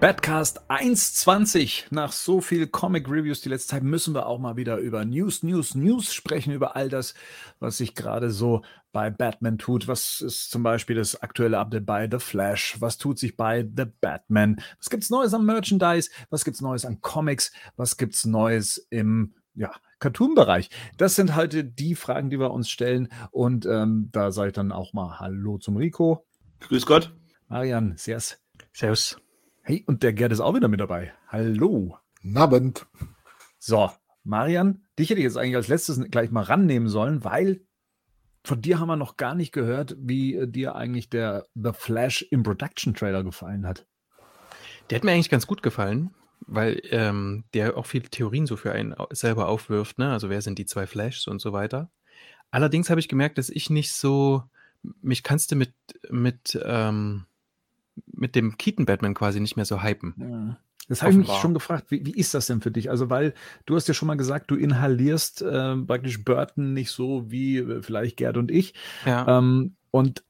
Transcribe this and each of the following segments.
Badcast 1.20. Nach so viel Comic Reviews die letzte Zeit müssen wir auch mal wieder über News, News, News sprechen, über all das, was sich gerade so bei Batman tut. Was ist zum Beispiel das aktuelle Update bei The Flash? Was tut sich bei The Batman? Was gibt's Neues am Merchandise? Was gibt's Neues an Comics? Was gibt's Neues im ja, Cartoon-Bereich? Das sind halt die Fragen, die wir uns stellen. Und ähm, da sage ich dann auch mal Hallo zum Rico. Grüß Gott. Marian, Servus. Servus. Hey, und der Gerd ist auch wieder mit dabei. Hallo. Nabend. So, Marian, dich hätte ich jetzt eigentlich als letztes gleich mal rannehmen sollen, weil von dir haben wir noch gar nicht gehört, wie äh, dir eigentlich der The Flash im Production Trailer gefallen hat. Der hat mir eigentlich ganz gut gefallen, weil ähm, der auch viele Theorien so für einen selber aufwirft, ne? Also wer sind die zwei Flashs und so weiter. Allerdings habe ich gemerkt, dass ich nicht so, mich kannst du mit, mit ähm, mit dem Keaton-Batman quasi nicht mehr so hypen. Ja. Das habe ich mich schon gefragt, wie, wie, ist das denn für dich? Also, weil du hast ja schon mal gesagt, du inhalierst äh, praktisch Burton nicht so wie äh, vielleicht Gerd und ich. Ja. Ähm, und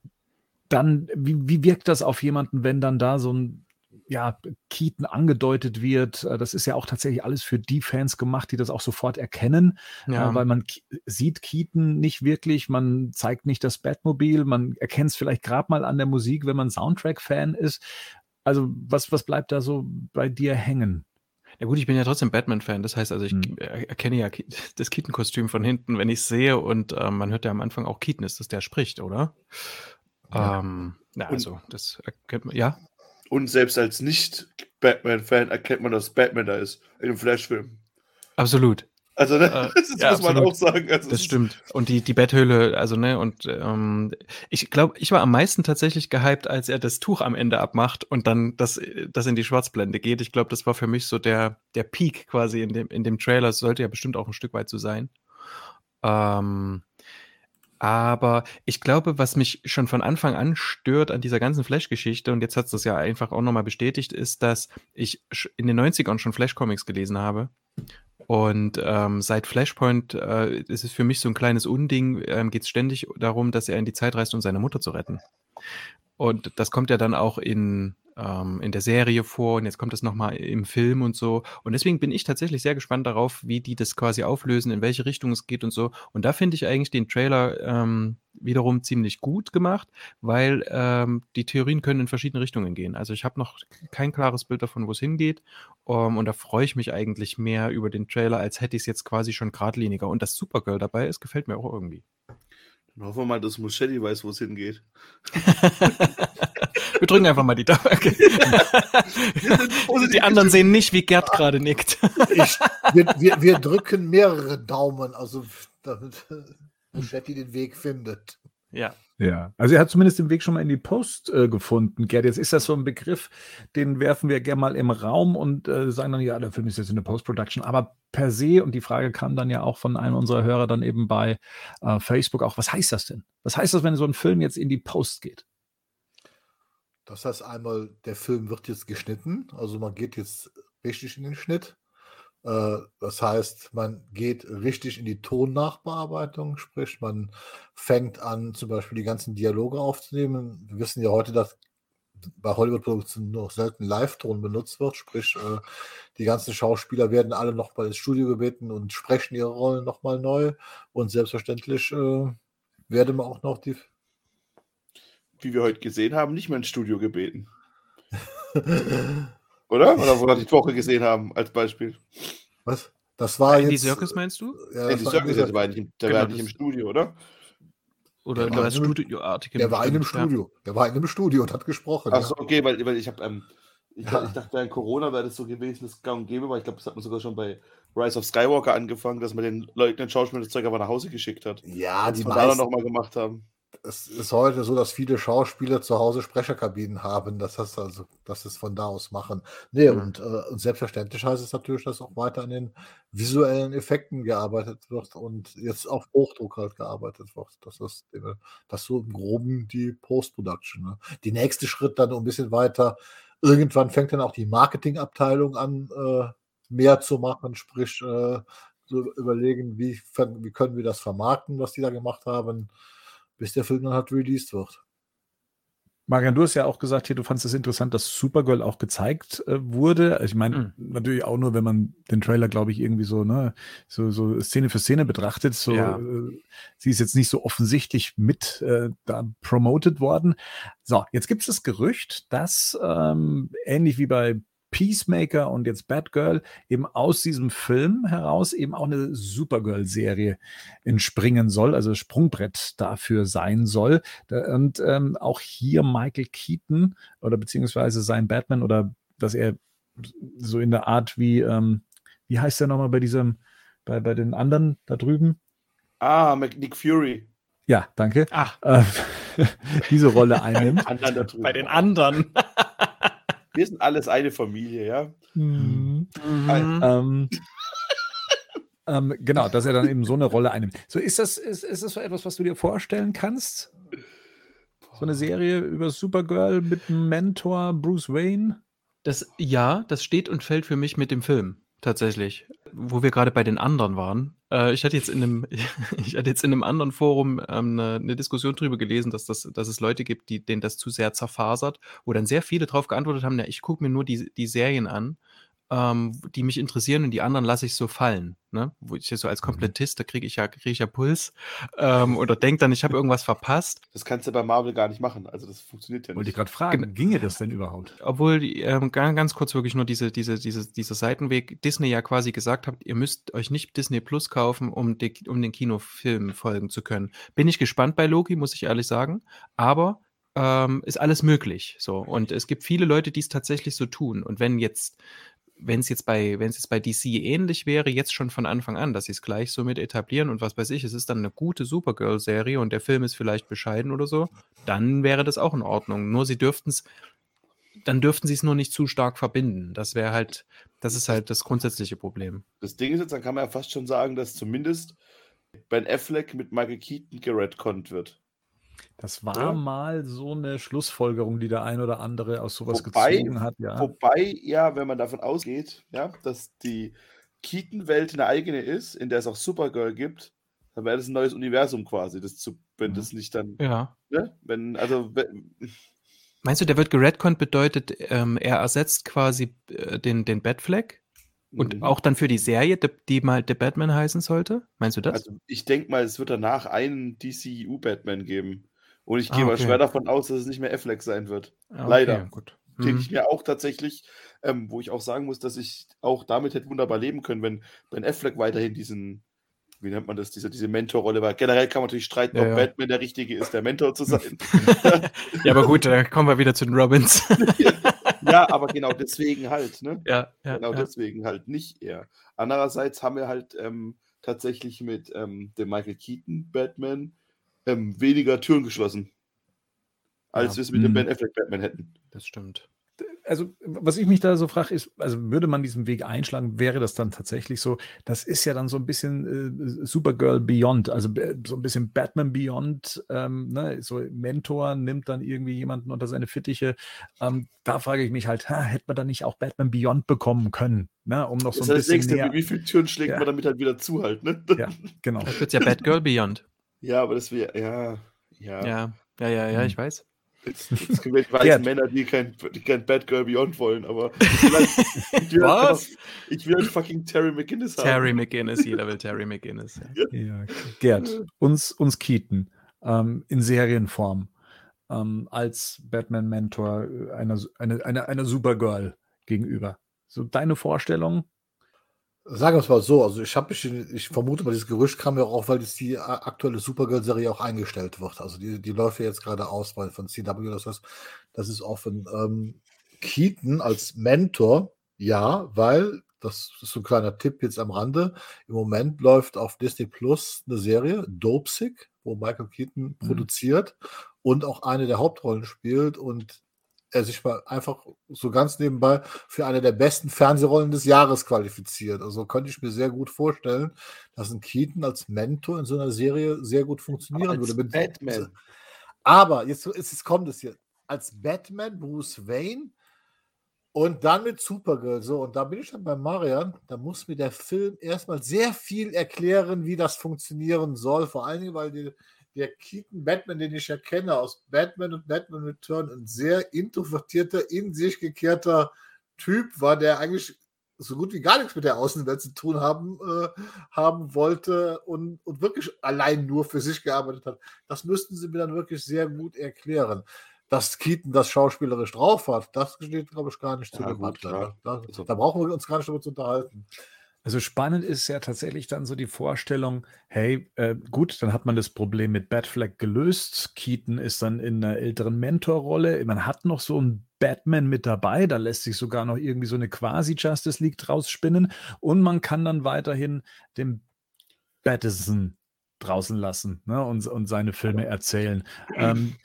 dann, wie, wie wirkt das auf jemanden, wenn dann da so ein ja, Keaton angedeutet wird. Äh, das ist ja auch tatsächlich alles für die Fans gemacht, die das auch sofort erkennen, äh, ja. weil man sieht Keaton nicht wirklich, man zeigt nicht das Batmobil, man erkennt es vielleicht gerade mal an der Musik, wenn man Soundtrack-Fan ist. Also was, was bleibt da so bei dir hängen? Ja gut, ich bin ja trotzdem Batman-Fan. Das heißt also, ich hm. erkenne ja das Keaton-Kostüm von hinten, wenn ich es sehe. Und ähm, man hört ja am Anfang auch Keaton ist das, der spricht, oder? Ja. Ähm, ja, also das erkennt man, ja. Und selbst als Nicht-Batman-Fan erkennt man, dass Batman da ist in dem Flash-Film. Absolut. Also, ne, äh, das ja, muss man absolut. auch sagen. Also, das stimmt. Und die, die Betthöhle, also, ne, und ähm, ich glaube, ich war am meisten tatsächlich gehypt, als er das Tuch am Ende abmacht und dann das, das in die Schwarzblende geht. Ich glaube, das war für mich so der, der Peak quasi in dem, in dem Trailer. Das sollte ja bestimmt auch ein Stück weit so sein. Ähm, aber ich glaube, was mich schon von Anfang an stört an dieser ganzen Flash-Geschichte, und jetzt hat es das ja einfach auch nochmal bestätigt, ist, dass ich in den 90ern schon Flash-Comics gelesen habe. Und ähm, seit Flashpoint äh, ist es für mich so ein kleines Unding, ähm, geht es ständig darum, dass er in die Zeit reist, um seine Mutter zu retten. Und das kommt ja dann auch in ähm, in der Serie vor und jetzt kommt das nochmal im Film und so. Und deswegen bin ich tatsächlich sehr gespannt darauf, wie die das quasi auflösen, in welche Richtung es geht und so. Und da finde ich eigentlich den Trailer ähm, wiederum ziemlich gut gemacht, weil ähm, die Theorien können in verschiedene Richtungen gehen. Also ich habe noch kein klares Bild davon, wo es hingeht. Um, ähm, und da freue ich mich eigentlich mehr über den Trailer, als hätte ich es jetzt quasi schon geradliniger. Und das Supergirl dabei ist, gefällt mir auch irgendwie. Dann hoffen wir mal, dass Muschetti weiß, wo es hingeht. Wir drücken einfach mal die Daumen. die anderen sehen nicht, wie Gerd gerade nickt. Ich, wir, wir, wir, drücken mehrere Daumen, also damit Muschetti den Weg findet. Ja. Ja, also er hat zumindest den Weg schon mal in die Post äh, gefunden, Gerd. Jetzt ist das so ein Begriff, den werfen wir gerne mal im Raum und äh, sagen dann, ja, der Film ist jetzt in der Post-Production. Aber per se, und die Frage kam dann ja auch von einem unserer Hörer dann eben bei äh, Facebook auch, was heißt das denn? Was heißt das, wenn so ein Film jetzt in die Post geht? Das heißt einmal, der Film wird jetzt geschnitten, also man geht jetzt richtig in den Schnitt. Äh, das heißt, man geht richtig in die Tonnachbearbeitung, sprich, man fängt an, zum Beispiel die ganzen Dialoge aufzunehmen. Wir wissen ja heute, dass bei Hollywood-Produktionen noch selten Live-Ton benutzt wird, sprich, äh, die ganzen Schauspieler werden alle nochmal ins Studio gebeten und sprechen ihre Rollen nochmal neu. Und selbstverständlich äh, werde man auch noch die. Wie wir heute gesehen haben, nicht mehr ins Studio gebeten. Oder? Oder wo wir die Woche gesehen haben, als Beispiel. Was? Das war Andy jetzt. Circus meinst du? Ja, Andy Circus, der war, nicht, der genau, war nicht im Studio, oder? Oder der, war, studioartig der war in einem Studio. Der war in einem Studio und hat gesprochen. Achso, ja. okay, weil, weil ich habe ähm, ich, ja. ich, dachte, während Corona wäre das so gewesen, das gang und gäbe, weil ich glaube, das hat man sogar schon bei Rise of Skywalker angefangen, dass man den Leuten den Schauspielern das Zeug aber nach Hause geschickt hat. Ja, die meisten, noch mal gemacht haben es ist heute so, dass viele Schauspieler zu Hause Sprecherkabinen haben, das heißt also, dass es von da aus machen. Nee, mhm. und, äh, und, selbstverständlich heißt es natürlich, dass auch weiter an den visuellen Effekten gearbeitet wird und jetzt auf Hochdruck halt gearbeitet wird. Das ist das so im Groben die Post-Production. Ne? Die nächste Schritt dann ein bisschen weiter. Irgendwann fängt dann auch die Marketingabteilung an, äh, mehr zu machen, sprich, äh, so überlegen, wie, wie können wir das vermarkten, was die da gemacht haben bis der Film dann halt released wird. Marian, du hast ja auch gesagt, hier, du fandest es interessant, dass Supergirl auch gezeigt äh, wurde. Also ich meine, mhm. natürlich auch nur, wenn man den Trailer, glaube ich, irgendwie so, ne, so, so Szene für Szene betrachtet. So, ja. äh, sie ist jetzt nicht so offensichtlich mit äh, da promoted worden. So, jetzt gibt es das Gerücht, dass ähm, ähnlich wie bei Peacemaker und jetzt Batgirl eben aus diesem Film heraus eben auch eine Supergirl-Serie entspringen soll, also Sprungbrett dafür sein soll. Und ähm, auch hier Michael Keaton oder beziehungsweise sein Batman oder dass er so in der Art wie, ähm, wie heißt der nochmal bei diesem, bei, bei den anderen da drüben? Ah, Nick Fury. Ja, danke. Ach. Äh, diese Rolle einnimmt. bei den anderen. Wir sind alles eine Familie, ja. Mhm. Mhm. Ähm, ähm, genau, dass er dann eben so eine Rolle einnimmt. So, ist das, ist, ist das so etwas, was du dir vorstellen kannst? So eine Serie über Supergirl mit einem Mentor Bruce Wayne? Das, ja, das steht und fällt für mich mit dem Film tatsächlich, wo wir gerade bei den anderen waren. Äh, ich hatte jetzt in einem, ich hatte jetzt in einem anderen Forum ähm, eine, eine, Diskussion darüber gelesen, dass, das, dass es Leute gibt, die, denen das zu sehr zerfasert, wo dann sehr viele darauf geantwortet haben, ja, ich gucke mir nur die, die Serien an ähm, die mich interessieren und die anderen lasse ich so fallen. Ne? Wo ich so als mhm. Komplettist, da kriege ich ja, kriege ich ja Puls ähm, oder denke dann, ich habe irgendwas verpasst. Das kannst du bei Marvel gar nicht machen. Also das funktioniert ja nicht. Wollte ich gerade fragen, ginge das denn überhaupt? Obwohl, ähm, ganz, ganz kurz wirklich nur diese, diese, diese, dieser Seitenweg, Disney ja quasi gesagt hat, ihr müsst euch nicht Disney Plus kaufen, um, die, um den Kinofilm folgen zu können. Bin ich gespannt bei Loki, muss ich ehrlich sagen. Aber ähm, ist alles möglich. So. Und es gibt viele Leute, die es tatsächlich so tun. Und wenn jetzt wenn es jetzt bei, wenn es jetzt bei DC ähnlich wäre, jetzt schon von Anfang an, dass sie es gleich so mit etablieren und was weiß ich, es ist dann eine gute Supergirl-Serie und der Film ist vielleicht bescheiden oder so, dann wäre das auch in Ordnung. Nur sie dürften es, dann dürften sie es nur nicht zu stark verbinden. Das wäre halt, das ist halt das grundsätzliche Problem. Das Ding ist jetzt, dann kann man ja fast schon sagen, dass zumindest Ben Affleck mit Michael Keaton geredconnt wird. Das war ja. mal so eine Schlussfolgerung, die der ein oder andere aus sowas wobei, gezogen hat, ja. Wobei, ja, wenn man davon ausgeht, ja, dass die Keaton-Welt eine eigene ist, in der es auch Supergirl gibt, dann wäre das ein neues Universum quasi, das zu, wenn mhm. das nicht dann, ja. ne, wenn, also, wenn, Meinst du, der wird geredconnt bedeutet, ähm, er ersetzt quasi äh, den, den Batfleck? Und mhm. auch dann für die Serie, die, die mal The Batman heißen sollte? Meinst du das? Also ich denke mal, es wird danach einen DCU-Batman geben. Und ich gehe ah, okay. mal schwer davon aus, dass es nicht mehr Affleck sein wird. Ah, Leider. gut. Mhm. Denke ich mir auch tatsächlich, ähm, wo ich auch sagen muss, dass ich auch damit hätte wunderbar leben können, wenn Ben Affleck weiterhin diesen, wie nennt man das, diese, diese Mentorrolle, weil generell kann man natürlich streiten, ja, ob ja. Batman der Richtige ist, der Mentor zu sein. ja, aber gut, da kommen wir wieder zu den Robins. ja, aber genau deswegen halt, ne? Ja, ja genau deswegen halt nicht er. Andererseits haben wir halt ähm, tatsächlich mit ähm, dem Michael Keaton Batman ähm, weniger Türen geschlossen, als ja. wir es mit dem mhm. Ben Affleck Batman hätten. Das stimmt. Also, was ich mich da so frage, ist, also würde man diesen Weg einschlagen, wäre das dann tatsächlich so? Das ist ja dann so ein bisschen äh, Supergirl Beyond, also äh, so ein bisschen Batman Beyond, ähm, ne? so Mentor nimmt dann irgendwie jemanden unter seine Fittiche. Ähm, da frage ich mich halt, ha, hätte man da nicht auch Batman Beyond bekommen können, ne? um noch so ein bisschen nächste, näher... Wie viele Türen schlägt ja. man damit halt wieder zu halt, ne? Ja, genau. Das wird ja Batgirl Beyond. Ja, aber das wäre, ja, ja. Ja, ja, ja, ja, ich hm. weiß. Jetzt, jetzt gibt es weiße Männer, die kein, die kein Bad Girl Beyond wollen, aber ich will, Was? Einfach, ich will fucking Terry McGinnis haben. Terry McGinnis, jeder will Terry McGinnis. Ja. ja. Gerd, uns, uns Keaton ähm, in Serienform ähm, als Batman-Mentor einer, einer, einer, einer Supergirl gegenüber. So deine Vorstellung, Sagen wir es mal so, also ich habe ich vermute mal, dieses Gerücht kam ja auch, weil jetzt die aktuelle Supergirl-Serie auch eingestellt wird. Also die, die läuft ja jetzt gerade aus weil von CW, das heißt, das ist offen. Ähm, Keaton als Mentor, ja, weil, das ist so ein kleiner Tipp jetzt am Rande, im Moment läuft auf Disney Plus eine Serie, Dopesick, wo Michael Keaton mhm. produziert und auch eine der Hauptrollen spielt und er sich mal einfach so ganz nebenbei für eine der besten Fernsehrollen des Jahres qualifiziert. Also könnte ich mir sehr gut vorstellen, dass ein Keaton als Mentor in so einer Serie sehr gut funktionieren würde. Mit Batman. Aber jetzt, jetzt kommt es hier. Als Batman, Bruce Wayne und dann mit Supergirl. So, und da bin ich dann bei Marian. Da muss mir der Film erstmal sehr viel erklären, wie das funktionieren soll. Vor allen Dingen, weil die, der Keaton Batman, den ich ja kenne, aus Batman und Batman Return, ein sehr introvertierter, in sich gekehrter Typ war, der eigentlich so gut wie gar nichts mit der Außenwelt zu tun haben, äh, haben wollte und, und wirklich allein nur für sich gearbeitet hat. Das müssten sie mir dann wirklich sehr gut erklären. Dass Keaton das schauspielerisch drauf hat, das steht, glaube ich, gar nicht ja, zur Debatte. Da, also da, brauchen wir uns gar nicht darüber zu unterhalten. Also spannend ist ja tatsächlich dann so die Vorstellung, hey, äh, gut, dann hat man das Problem mit Batfleck gelöst. Keaton ist dann in einer älteren Mentorrolle. Man hat noch so einen Batman mit dabei. Da lässt sich sogar noch irgendwie so eine quasi-Justice League draus spinnen. Und man kann dann weiterhin den Battison draußen lassen ne, und, und seine Filme erzählen. Ähm,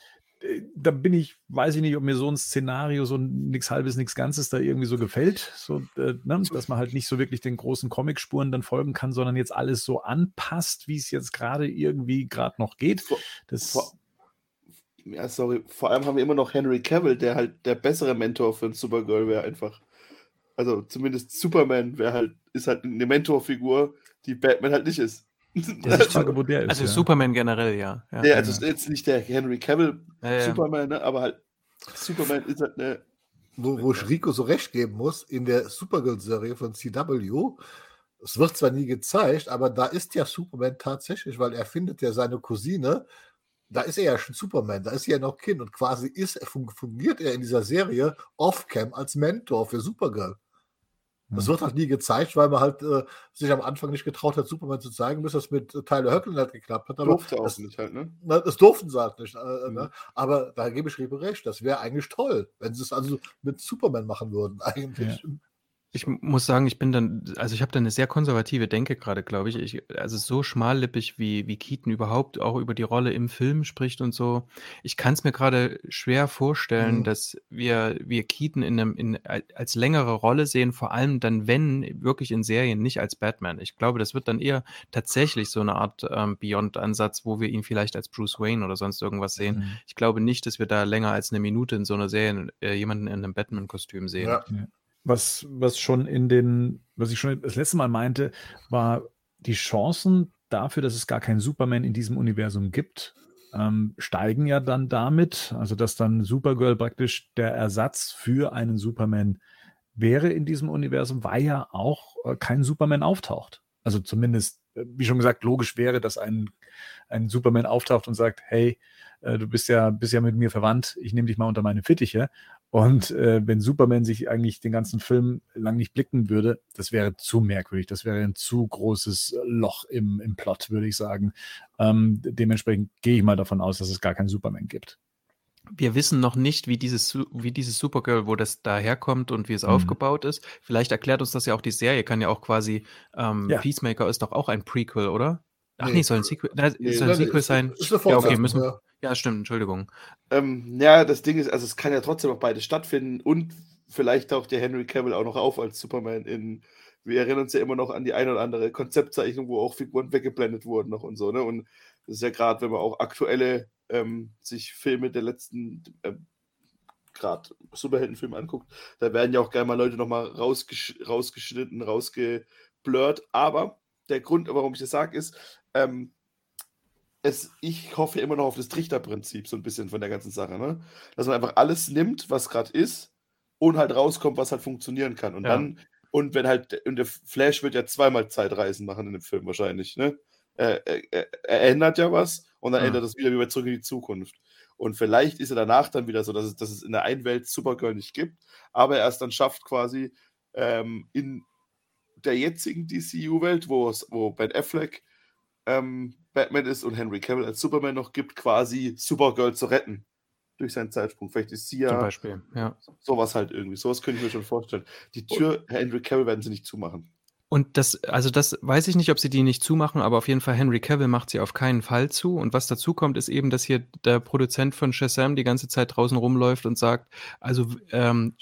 da bin ich, weiß ich nicht, ob mir so ein Szenario, so nichts halbes, nichts Ganzes da irgendwie so gefällt, so, äh, ne, dass man halt nicht so wirklich den großen Comicspuren dann folgen kann, sondern jetzt alles so anpasst, wie es jetzt gerade irgendwie gerade noch geht. Das, vor, ja, sorry, vor allem haben wir immer noch Henry Cavill, der halt der bessere Mentor für ein Supergirl wäre einfach. Also zumindest Superman wäre halt, ist halt eine Mentorfigur, die Batman halt nicht ist. Das ist Frage, wo der ist. Also ja. Superman generell, ja. ja. ja also ja. jetzt nicht der Henry Cavill Superman, ne, aber halt Superman ist halt eine. Wo, wo ich Rico so recht geben muss, in der Supergirl-Serie von CW, es wird zwar nie gezeigt, aber da ist ja Superman tatsächlich, weil er findet ja seine Cousine, da ist er ja schon Superman, da ist er ja noch Kind und quasi ist, fungiert er in dieser Serie off-cam als Mentor für Supergirl. Das wird halt nie gezeigt, weil man halt äh, sich am Anfang nicht getraut hat, Superman zu zeigen, bis das mit Tyler Höcklin halt geklappt hat. Aber durfte auch das, nicht halt, ne? Na, das durften sie halt nicht. Äh, äh mhm. ne? Aber da gebe ich Riebe recht, das wäre eigentlich toll, wenn sie es also mit Superman machen würden, eigentlich. Ja. Ich muss sagen, ich bin dann, also ich habe da eine sehr konservative Denke gerade, glaube ich. ich. Also so schmallippig, wie, wie Keaton überhaupt auch über die Rolle im Film spricht und so. Ich kann es mir gerade schwer vorstellen, mhm. dass wir, wir Keaton in einem, in, als längere Rolle sehen, vor allem dann, wenn, wirklich in Serien, nicht als Batman. Ich glaube, das wird dann eher tatsächlich so eine Art ähm, Beyond-Ansatz, wo wir ihn vielleicht als Bruce Wayne oder sonst irgendwas sehen. Mhm. Ich glaube nicht, dass wir da länger als eine Minute in so einer Serie äh, jemanden in einem Batman-Kostüm sehen. Ja. Was, was schon in den, was ich schon das letzte Mal meinte, war die Chancen dafür, dass es gar keinen Superman in diesem Universum gibt, ähm, steigen ja dann damit, also dass dann Supergirl praktisch der Ersatz für einen Superman wäre in diesem Universum, weil ja auch äh, kein Superman auftaucht. Also zumindest, äh, wie schon gesagt, logisch wäre, dass ein, ein Superman auftaucht und sagt, hey, äh, du bist ja, bist ja mit mir verwandt, ich nehme dich mal unter meine Fittiche. Und äh, wenn Superman sich eigentlich den ganzen Film lang nicht blicken würde, das wäre zu merkwürdig. Das wäre ein zu großes Loch im, im Plot, würde ich sagen. Ähm, dementsprechend gehe ich mal davon aus, dass es gar keinen Superman gibt. Wir wissen noch nicht, wie dieses, wie dieses Supergirl, wo das daherkommt und wie es mhm. aufgebaut ist. Vielleicht erklärt uns das ja auch die Serie, kann ja auch quasi, ähm, ja. Peacemaker ist doch auch ein Prequel, oder? Ach nee, nee soll ein Sequel, nee, soll ein Sequel sein? Ist, ist ja, okay, müssen, ja. Ja, stimmt, Entschuldigung. Ähm, ja, das Ding ist, also es kann ja trotzdem noch beides stattfinden und vielleicht taucht der Henry Cavill auch noch auf als Superman in. Wir erinnern uns ja immer noch an die ein oder andere Konzeptzeichnung, wo auch Figuren weggeblendet wurden noch und so, ne? Und das ist ja gerade, wenn man auch aktuelle ähm, sich Filme der letzten äh, gerade Superheldenfilme anguckt, da werden ja auch gerne mal Leute nochmal rausgesch rausgeschnitten, rausgeblurrt. Aber der Grund, warum ich das sage, ist, ähm, es, ich hoffe immer noch auf das Trichterprinzip, so ein bisschen von der ganzen Sache, ne? Dass man einfach alles nimmt, was gerade ist, und halt rauskommt, was halt funktionieren kann. Und ja. dann, und wenn halt, und der Flash wird ja zweimal Zeitreisen machen in dem Film wahrscheinlich, ne? Er, er, er ändert ja was und dann ja. ändert das wieder wie bei Zurück in die Zukunft. Und vielleicht ist er danach dann wieder so, dass es, dass es in der einen Welt Supergirl nicht gibt, aber er es dann schafft, quasi ähm, in der jetzigen DCU-Welt, wo, wo Ben Affleck ähm, Batman ist und Henry Cavill als Superman noch gibt, quasi Supergirl zu retten. Durch seinen Zeitsprung. Vielleicht ist sie ja. Zum Beispiel, ja. Sowas halt irgendwie. Sowas könnte ich mir schon vorstellen. Die Tür, Herr Henry Cavill, werden sie nicht zumachen. Und das, also das weiß ich nicht, ob sie die nicht zumachen, aber auf jeden Fall Henry Cavill macht sie auf keinen Fall zu. Und was dazu kommt, ist eben, dass hier der Produzent von Shazam die ganze Zeit draußen rumläuft und sagt, also ähm,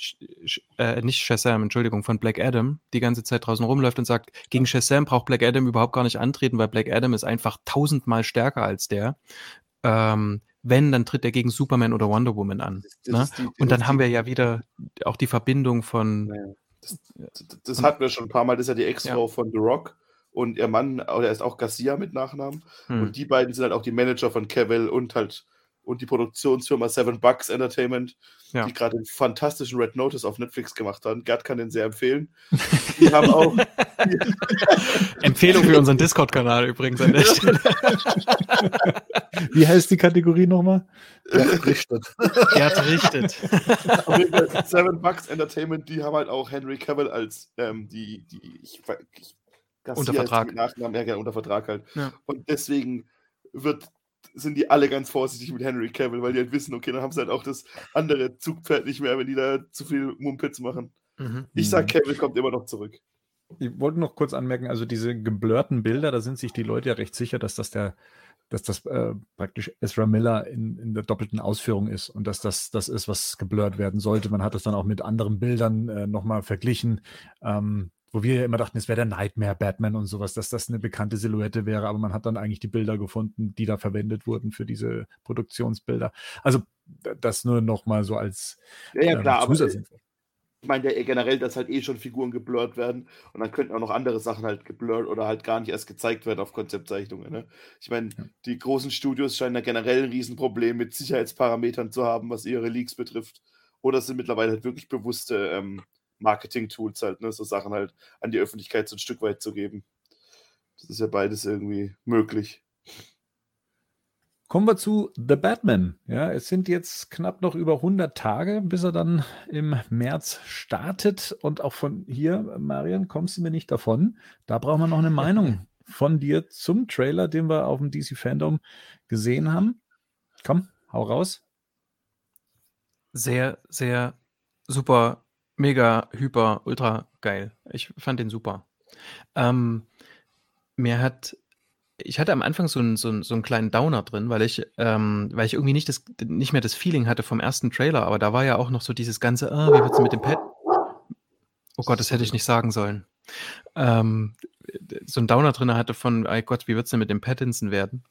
äh, nicht Shazam, Entschuldigung, von Black Adam, die ganze Zeit draußen rumläuft und sagt, gegen Shazam braucht Black Adam überhaupt gar nicht antreten, weil Black Adam ist einfach tausendmal stärker als der. Ähm, wenn, dann tritt er gegen Superman oder Wonder Woman an. Das, das ne? die, und dann haben wir ja wieder auch die Verbindung von. Das, das hatten wir schon ein paar Mal. Das ist ja die Ex-Frau ja. von The Rock. und ihr Mann, oder er ist auch Garcia mit Nachnamen. Hm. Und die beiden sind halt auch die Manager von Cavill und halt und die Produktionsfirma Seven Bucks Entertainment, ja. die gerade einen fantastischen Red Notice auf Netflix gemacht haben. Gerd kann den sehr empfehlen. Die haben auch. Empfehlung für unseren Discord-Kanal übrigens an der Stelle. Wie heißt die Kategorie nochmal? Gerd richtet. Gerd richtet. Seven Bucks Entertainment, die haben halt auch Henry Cavill als ähm, die, die ich, ich unter Vertrag. Nachnamen, ja, genau, unter Vertrag halt. Ja. Und deswegen wird sind die alle ganz vorsichtig mit Henry Cavill, weil die halt wissen, okay, dann haben sie halt auch das andere Zugpferd nicht mehr, wenn die da zu viel Mumpitz machen. Mhm. Ich sag, mhm. Cavill kommt immer noch zurück. Ich wollte noch kurz anmerken, also diese geblurrten Bilder, da sind sich die Leute ja recht sicher, dass das der, dass das äh, praktisch Ezra Miller in, in der doppelten Ausführung ist und dass das das ist, was geblurrt werden sollte. Man hat das dann auch mit anderen Bildern äh, nochmal verglichen. Ähm, wo wir ja immer dachten, es wäre der Nightmare Batman und sowas, dass das eine bekannte Silhouette wäre, aber man hat dann eigentlich die Bilder gefunden, die da verwendet wurden für diese Produktionsbilder. Also das nur noch mal so als ja, ja, ähm, klar, ähm, aber ich meine ja generell, dass halt eh schon Figuren geblurrt werden und dann könnten auch noch andere Sachen halt geblurrt oder halt gar nicht erst gezeigt werden auf Konzeptzeichnungen. Ne? Ich meine, ja. die großen Studios scheinen ja generell ein Riesenproblem mit Sicherheitsparametern zu haben, was ihre Leaks betrifft. Oder sind mittlerweile halt wirklich bewusste ähm, Marketing-Tools halt, ne, so Sachen halt an die Öffentlichkeit so ein Stück weit zu geben. Das ist ja beides irgendwie möglich. Kommen wir zu The Batman. Ja, es sind jetzt knapp noch über 100 Tage, bis er dann im März startet. Und auch von hier, Marian, kommst du mir nicht davon. Da brauchen wir noch eine Meinung von dir zum Trailer, den wir auf dem DC Fandom gesehen haben. Komm, hau raus. Sehr, sehr super mega, hyper, ultra geil. Ich fand den super. Ähm, mir hat ich hatte am Anfang so einen, so 'n so 'n kleinen Downer drin, weil ich ähm, weil ich irgendwie nicht das nicht mehr das Feeling hatte vom ersten Trailer, aber da war ja auch noch so dieses ganze: „Ah, wie wird's mit dem Pad?“ Oh Gott, das hätte ich nicht sagen sollen. Ähm, so 'n Downer drin hatte von: „Ei Gott, wie wird's denn mit dem Pattinson werden?“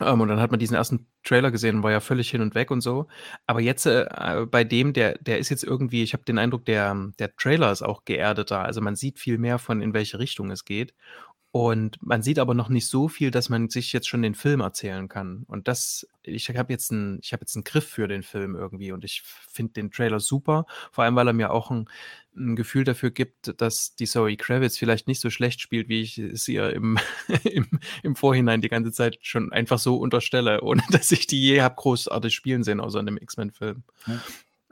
Ähm, und dann hat man diesen ersten Trailer gesehen, war ja völlig hin und weg und so. Aber jetzt äh, bei dem, der, der ist jetzt irgendwie, ich habe den Eindruck, der, der Trailer ist auch geerdeter. Also man sieht viel mehr von, in welche Richtung es geht. Und man sieht aber noch nicht so viel, dass man sich jetzt schon den Film erzählen kann. Und das, ich habe jetzt einen, ich habe jetzt einen Griff für den Film irgendwie und ich finde den Trailer super. Vor allem, weil er mir auch ein, ein Gefühl dafür gibt, dass die Zoe Kravitz vielleicht nicht so schlecht spielt, wie ich es ihr im, im, im Vorhinein die ganze Zeit schon einfach so unterstelle, ohne dass ich die je habe großartig spielen sehen, außer in dem X-Men-Film. Ja.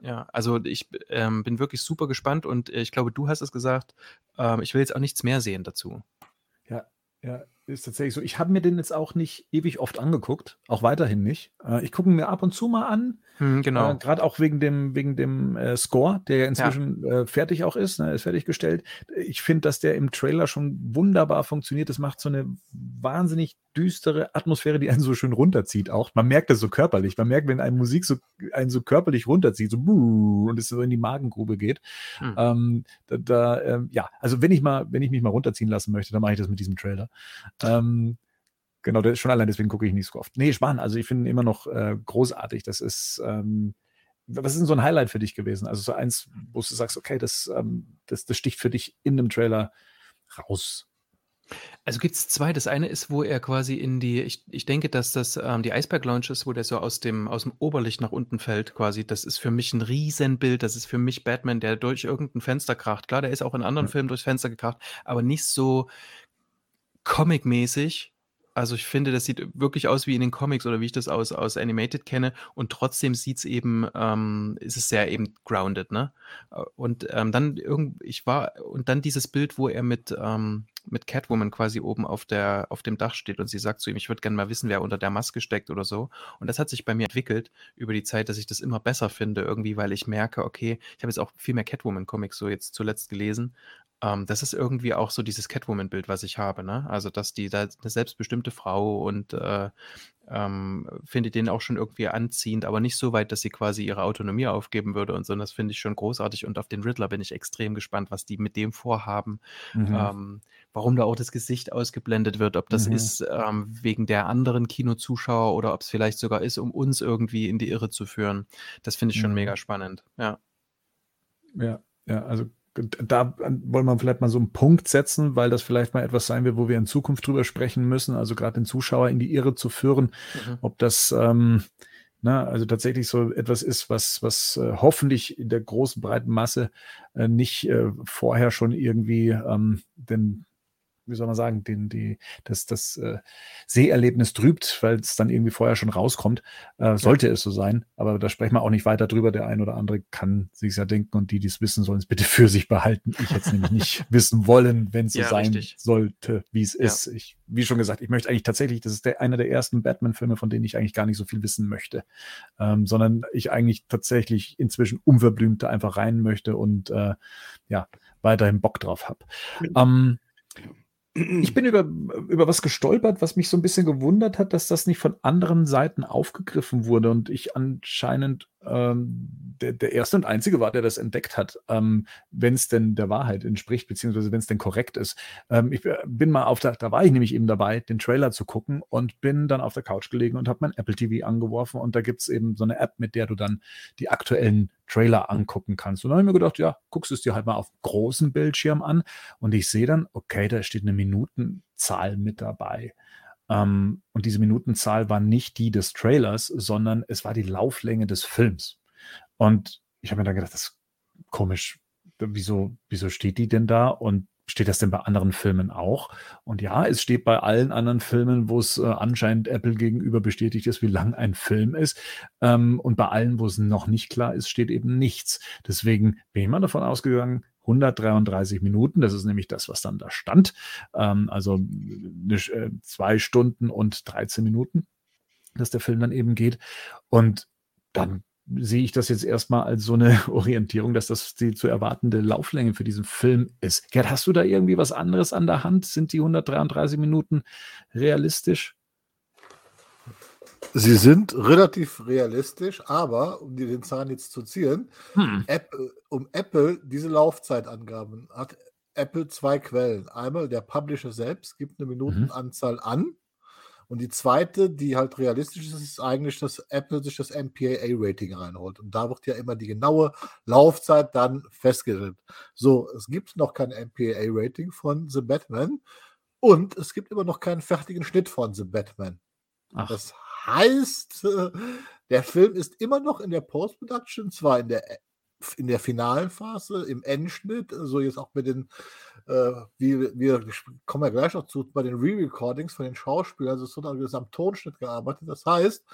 Ja, also ich ähm, bin wirklich super gespannt und ich glaube, du hast es gesagt, ähm, ich will jetzt auch nichts mehr sehen dazu. Ja, ist tatsächlich so. Ich habe mir den jetzt auch nicht ewig oft angeguckt, auch weiterhin nicht. Äh, ich gucke mir ab und zu mal an, hm, genau. Äh, Gerade auch wegen dem, wegen dem äh, Score, der ja inzwischen ja. Äh, fertig auch ist, ne, ist fertiggestellt. Ich finde, dass der im Trailer schon wunderbar funktioniert. Das macht so eine wahnsinnig düstere Atmosphäre, die einen so schön runterzieht auch. Man merkt das so körperlich. Man merkt, wenn eine Musik so einen so körperlich runterzieht, so und es so in die Magengrube geht. Hm. Ähm, da, da ähm, ja, also wenn ich mal, wenn ich mich mal runterziehen lassen möchte, dann mache ich das mit diesem Trailer. Ähm, genau, das, schon allein deswegen gucke ich nicht so oft. Nee, Spahn, also ich finde ihn immer noch äh, großartig. Das ist, ähm, was ist denn so ein Highlight für dich gewesen? Also so eins, wo du sagst, okay, das, ähm, das, das sticht für dich in dem Trailer raus. Also gibt es zwei. Das eine ist, wo er quasi in die, ich, ich denke, dass das ähm, die Iceberg Lounge ist, wo der so aus dem, aus dem Oberlicht nach unten fällt, quasi. Das ist für mich ein Riesenbild. Das ist für mich Batman, der durch irgendein Fenster kracht. Klar, der ist auch in anderen ja. Filmen durchs Fenster gekracht, aber nicht so comic-mäßig, also ich finde, das sieht wirklich aus wie in den Comics oder wie ich das aus, aus Animated kenne und trotzdem sieht es eben, ähm, ist es sehr eben grounded, ne? Und ähm, dann irgend, ich war, und dann dieses Bild, wo er mit, ähm, mit Catwoman quasi oben auf der, auf dem Dach steht und sie sagt zu ihm, ich würde gerne mal wissen, wer unter der Maske steckt oder so. Und das hat sich bei mir entwickelt über die Zeit, dass ich das immer besser finde, irgendwie, weil ich merke, okay, ich habe jetzt auch viel mehr Catwoman-Comics so jetzt zuletzt gelesen ähm, das ist irgendwie auch so dieses Catwoman-Bild, was ich habe, ne? Also, dass die da eine selbstbestimmte Frau und äh, ähm, finde den auch schon irgendwie anziehend, aber nicht so weit, dass sie quasi ihre Autonomie aufgeben würde und so. Und das finde ich schon großartig. Und auf den Riddler bin ich extrem gespannt, was die mit dem vorhaben. Mhm. Ähm, warum da auch das Gesicht ausgeblendet wird, ob das mhm. ist ähm, wegen der anderen Kinozuschauer oder ob es vielleicht sogar ist, um uns irgendwie in die Irre zu führen. Das finde ich schon mhm. mega spannend. Ja. Ja, ja, also da wollen wir vielleicht mal so einen Punkt setzen, weil das vielleicht mal etwas sein wird, wo wir in Zukunft drüber sprechen müssen, also gerade den Zuschauer in die Irre zu führen, mhm. ob das ähm, na, also tatsächlich so etwas ist, was, was äh, hoffentlich in der großen breiten Masse äh, nicht äh, vorher schon irgendwie ähm, den wie soll man sagen, den, die, das, das äh, Seherlebnis trübt, weil es dann irgendwie vorher schon rauskommt. Äh, sollte ja. es so sein, aber da sprechen wir auch nicht weiter drüber. Der ein oder andere kann sich ja denken und die, die es wissen, sollen es bitte für sich behalten. Ich jetzt nämlich nicht wissen wollen, wenn es so ja, sein richtig. sollte, wie es ja. ist. Ich, wie schon gesagt, ich möchte eigentlich tatsächlich, das ist der, einer der ersten Batman-Filme, von denen ich eigentlich gar nicht so viel wissen möchte, ähm, sondern ich eigentlich tatsächlich inzwischen unverblümt da einfach rein möchte und äh, ja, weiterhin Bock drauf habe. Ähm, ich bin über, über was gestolpert, was mich so ein bisschen gewundert hat, dass das nicht von anderen Seiten aufgegriffen wurde und ich anscheinend ähm, der, der erste und einzige war, der das entdeckt hat, ähm, wenn es denn der Wahrheit entspricht, beziehungsweise wenn es denn korrekt ist. Ähm, ich bin mal auf der, da war ich nämlich eben dabei, den Trailer zu gucken und bin dann auf der Couch gelegen und habe mein Apple TV angeworfen und da gibt es eben so eine App, mit der du dann die aktuellen Trailer angucken kannst. Und dann habe ich mir gedacht, ja, guckst du es dir halt mal auf großem Bildschirm an und ich sehe dann, okay, da steht eine Minutenzahl mit dabei. Ähm, und diese Minutenzahl war nicht die des Trailers, sondern es war die Lauflänge des Films. Und ich habe mir dann gedacht, das ist komisch. Wieso, wieso steht die denn da? Und steht das denn bei anderen Filmen auch? Und ja, es steht bei allen anderen Filmen, wo es äh, anscheinend Apple gegenüber bestätigt ist, wie lang ein Film ist. Ähm, und bei allen, wo es noch nicht klar ist, steht eben nichts. Deswegen bin ich mal davon ausgegangen, 133 Minuten. Das ist nämlich das, was dann da stand. Ähm, also eine, äh, zwei Stunden und 13 Minuten, dass der Film dann eben geht. Und dann sehe ich das jetzt erstmal als so eine Orientierung, dass das die zu erwartende Lauflänge für diesen Film ist. Gerd, hast du da irgendwie was anderes an der Hand? Sind die 133 Minuten realistisch? Sie sind relativ realistisch, aber um dir den Zahn jetzt zu ziehen, hm. Apple, um Apple diese Laufzeitangaben hat Apple zwei Quellen. Einmal der Publisher selbst gibt eine mhm. Minutenanzahl mhm. an und die zweite, die halt realistisch ist, ist eigentlich, dass Apple sich das MPAA-Rating reinholt. Und da wird ja immer die genaue Laufzeit dann festgestellt. So, es gibt noch kein MPAA-Rating von The Batman und es gibt immer noch keinen fertigen Schnitt von The Batman. Ach. Das heißt, der Film ist immer noch in der Post-Production, zwar in der, in der finalen Phase, im Endschnitt, so also jetzt auch mit den, äh, wie, wir kommen ja gleich noch zu, bei den Re-Recordings von den Schauspielern, also es wird also am Tonschnitt gearbeitet. Das heißt,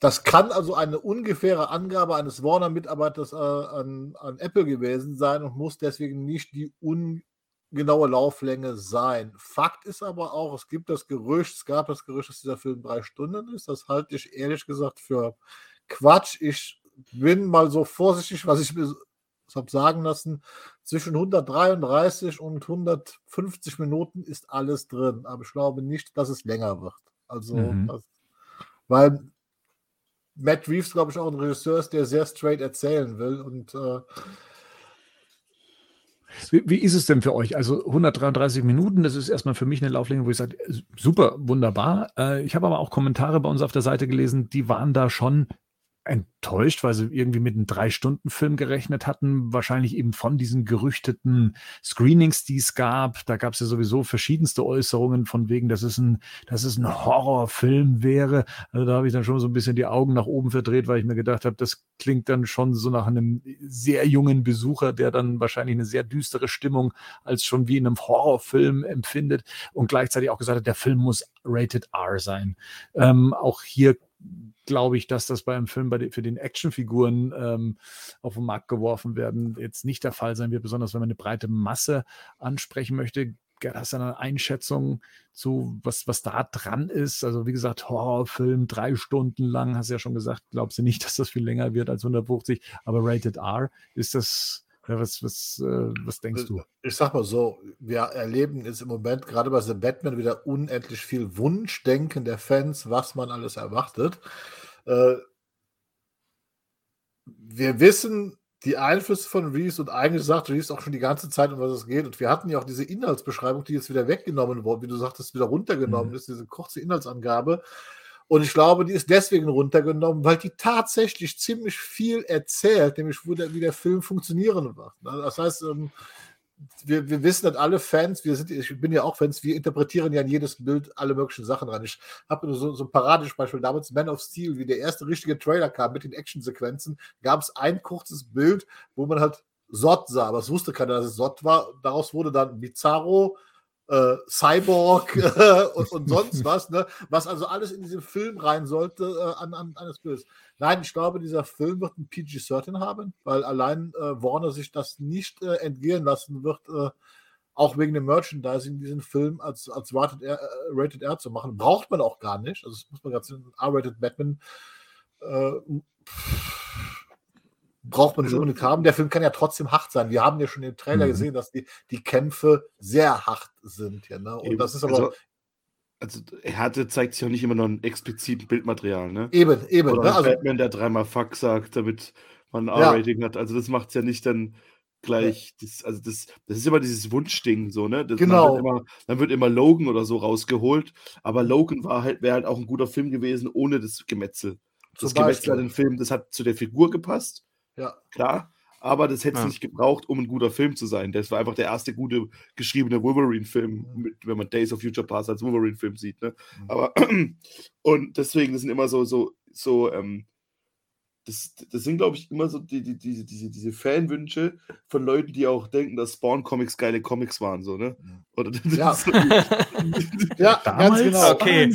das kann also eine ungefähre Angabe eines Warner-Mitarbeiters äh, an, an Apple gewesen sein und muss deswegen nicht die un genaue Lauflänge sein. Fakt ist aber auch, es gibt das Gerücht, es gab das Gerücht, dass dieser Film drei Stunden ist. Das halte ich ehrlich gesagt für Quatsch. Ich bin mal so vorsichtig, was ich mir habe sagen lassen, zwischen 133 und 150 Minuten ist alles drin. Aber ich glaube nicht, dass es länger wird. Also, mhm. das, weil Matt Reeves, glaube ich, auch ein Regisseur ist, der sehr straight erzählen will und äh, wie, wie, ist es denn für euch? Also 133 Minuten, das ist erstmal für mich eine Lauflänge, wo ich sage, super, wunderbar. Äh, ich habe aber auch Kommentare bei uns auf der Seite gelesen, die waren da schon enttäuscht, weil sie irgendwie mit einem Drei-Stunden-Film gerechnet hatten. Wahrscheinlich eben von diesen gerüchteten Screenings, die es gab. Da gab es ja sowieso verschiedenste Äußerungen von wegen, dass es ein, dass es ein Horrorfilm wäre. Also da habe ich dann schon so ein bisschen die Augen nach oben verdreht, weil ich mir gedacht habe, das klingt dann schon so nach einem sehr jungen Besucher, der dann wahrscheinlich eine sehr düstere Stimmung als schon wie in einem Horrorfilm empfindet und gleichzeitig auch gesagt hat, der Film muss rated R sein. Ähm, auch hier glaube ich, dass das bei einem Film bei den, für den Actionfiguren ähm, auf den Markt geworfen werden, jetzt nicht der Fall sein wird, besonders wenn man eine breite Masse ansprechen möchte. Hast du eine Einschätzung zu, was, was da dran ist? Also, wie gesagt, Horrorfilm, drei Stunden lang, hast du ja schon gesagt, glaubst du nicht, dass das viel länger wird als 150, aber Rated R, ist das, ja, was, was, äh, was denkst du? Ich sag mal so, wir erleben jetzt im Moment gerade bei The Batman wieder unendlich viel Wunschdenken der Fans, was man alles erwartet. Äh, wir wissen die Einflüsse von Reese und eigentlich sagt Reese auch schon die ganze Zeit, um was es geht. Und wir hatten ja auch diese Inhaltsbeschreibung, die jetzt wieder weggenommen wurde, wie du sagtest, wieder runtergenommen mhm. ist, diese kurze Inhaltsangabe. Und ich glaube, die ist deswegen runtergenommen, weil die tatsächlich ziemlich viel erzählt, nämlich der, wie der Film funktionieren wird. Ne? Das heißt, ähm, wir, wir wissen, dass alle Fans, wir sind, ich bin ja auch Fans, wir interpretieren ja in jedes Bild alle möglichen Sachen rein. Ich habe so, so ein Paradebeispiel, damals Man of Steel, wie der erste richtige Trailer kam mit den Actionsequenzen, gab es ein kurzes Bild, wo man halt Sot sah, aber es wusste keiner, dass es Sot war. Daraus wurde dann Bizarro, äh, Cyborg äh, und, und, sonst was, ne? was also alles in diesen Film rein sollte äh, an, an eines Bildes. Nein, ich glaube, dieser Film wird ein PG-13 haben, weil allein äh, Warner sich das nicht äh, entgehen lassen wird, äh, auch wegen dem Merchandising diesen Film als, als Rated R, Rated R zu machen. Braucht man auch gar nicht. Also das muss man ganz R-Rated Batman braucht man nicht also unbedingt haben. Der Film kann ja trotzdem hart sein. Wir haben ja schon im Trailer mhm. gesehen, dass die, die Kämpfe sehr hart sind. Ja, ne? Und Eben. das ist aber. Also, also Härte zeigt sich auch nicht immer nur ein explizites Bildmaterial, ne? Eben, eben. Oder ne? also, Batman, der dreimal Fuck sagt, damit man ein R-Rating ja. hat. Also das macht es ja nicht dann gleich, ja. das, also das, das ist immer dieses Wunschding, so, ne? Das, genau. Wird immer, dann wird immer Logan oder so rausgeholt, aber Logan war halt, wäre halt auch ein guter Film gewesen ohne das Gemetzel. Das Gemetzel an den Film, das hat zu der Figur gepasst ja. Klar. Aber das hätte es ja. nicht gebraucht, um ein guter Film zu sein. Das war einfach der erste gute geschriebene Wolverine-Film, wenn man Days of Future Past als Wolverine-Film sieht. Ne? Mhm. Aber und deswegen, das sind immer so, so, so, ähm, das, das sind, glaube ich, immer so die, die, die, diese, diese Fanwünsche von Leuten, die auch denken, dass Spawn-Comics geile Comics waren, so, ne? Oder ja, so, ja ganz genau. Okay.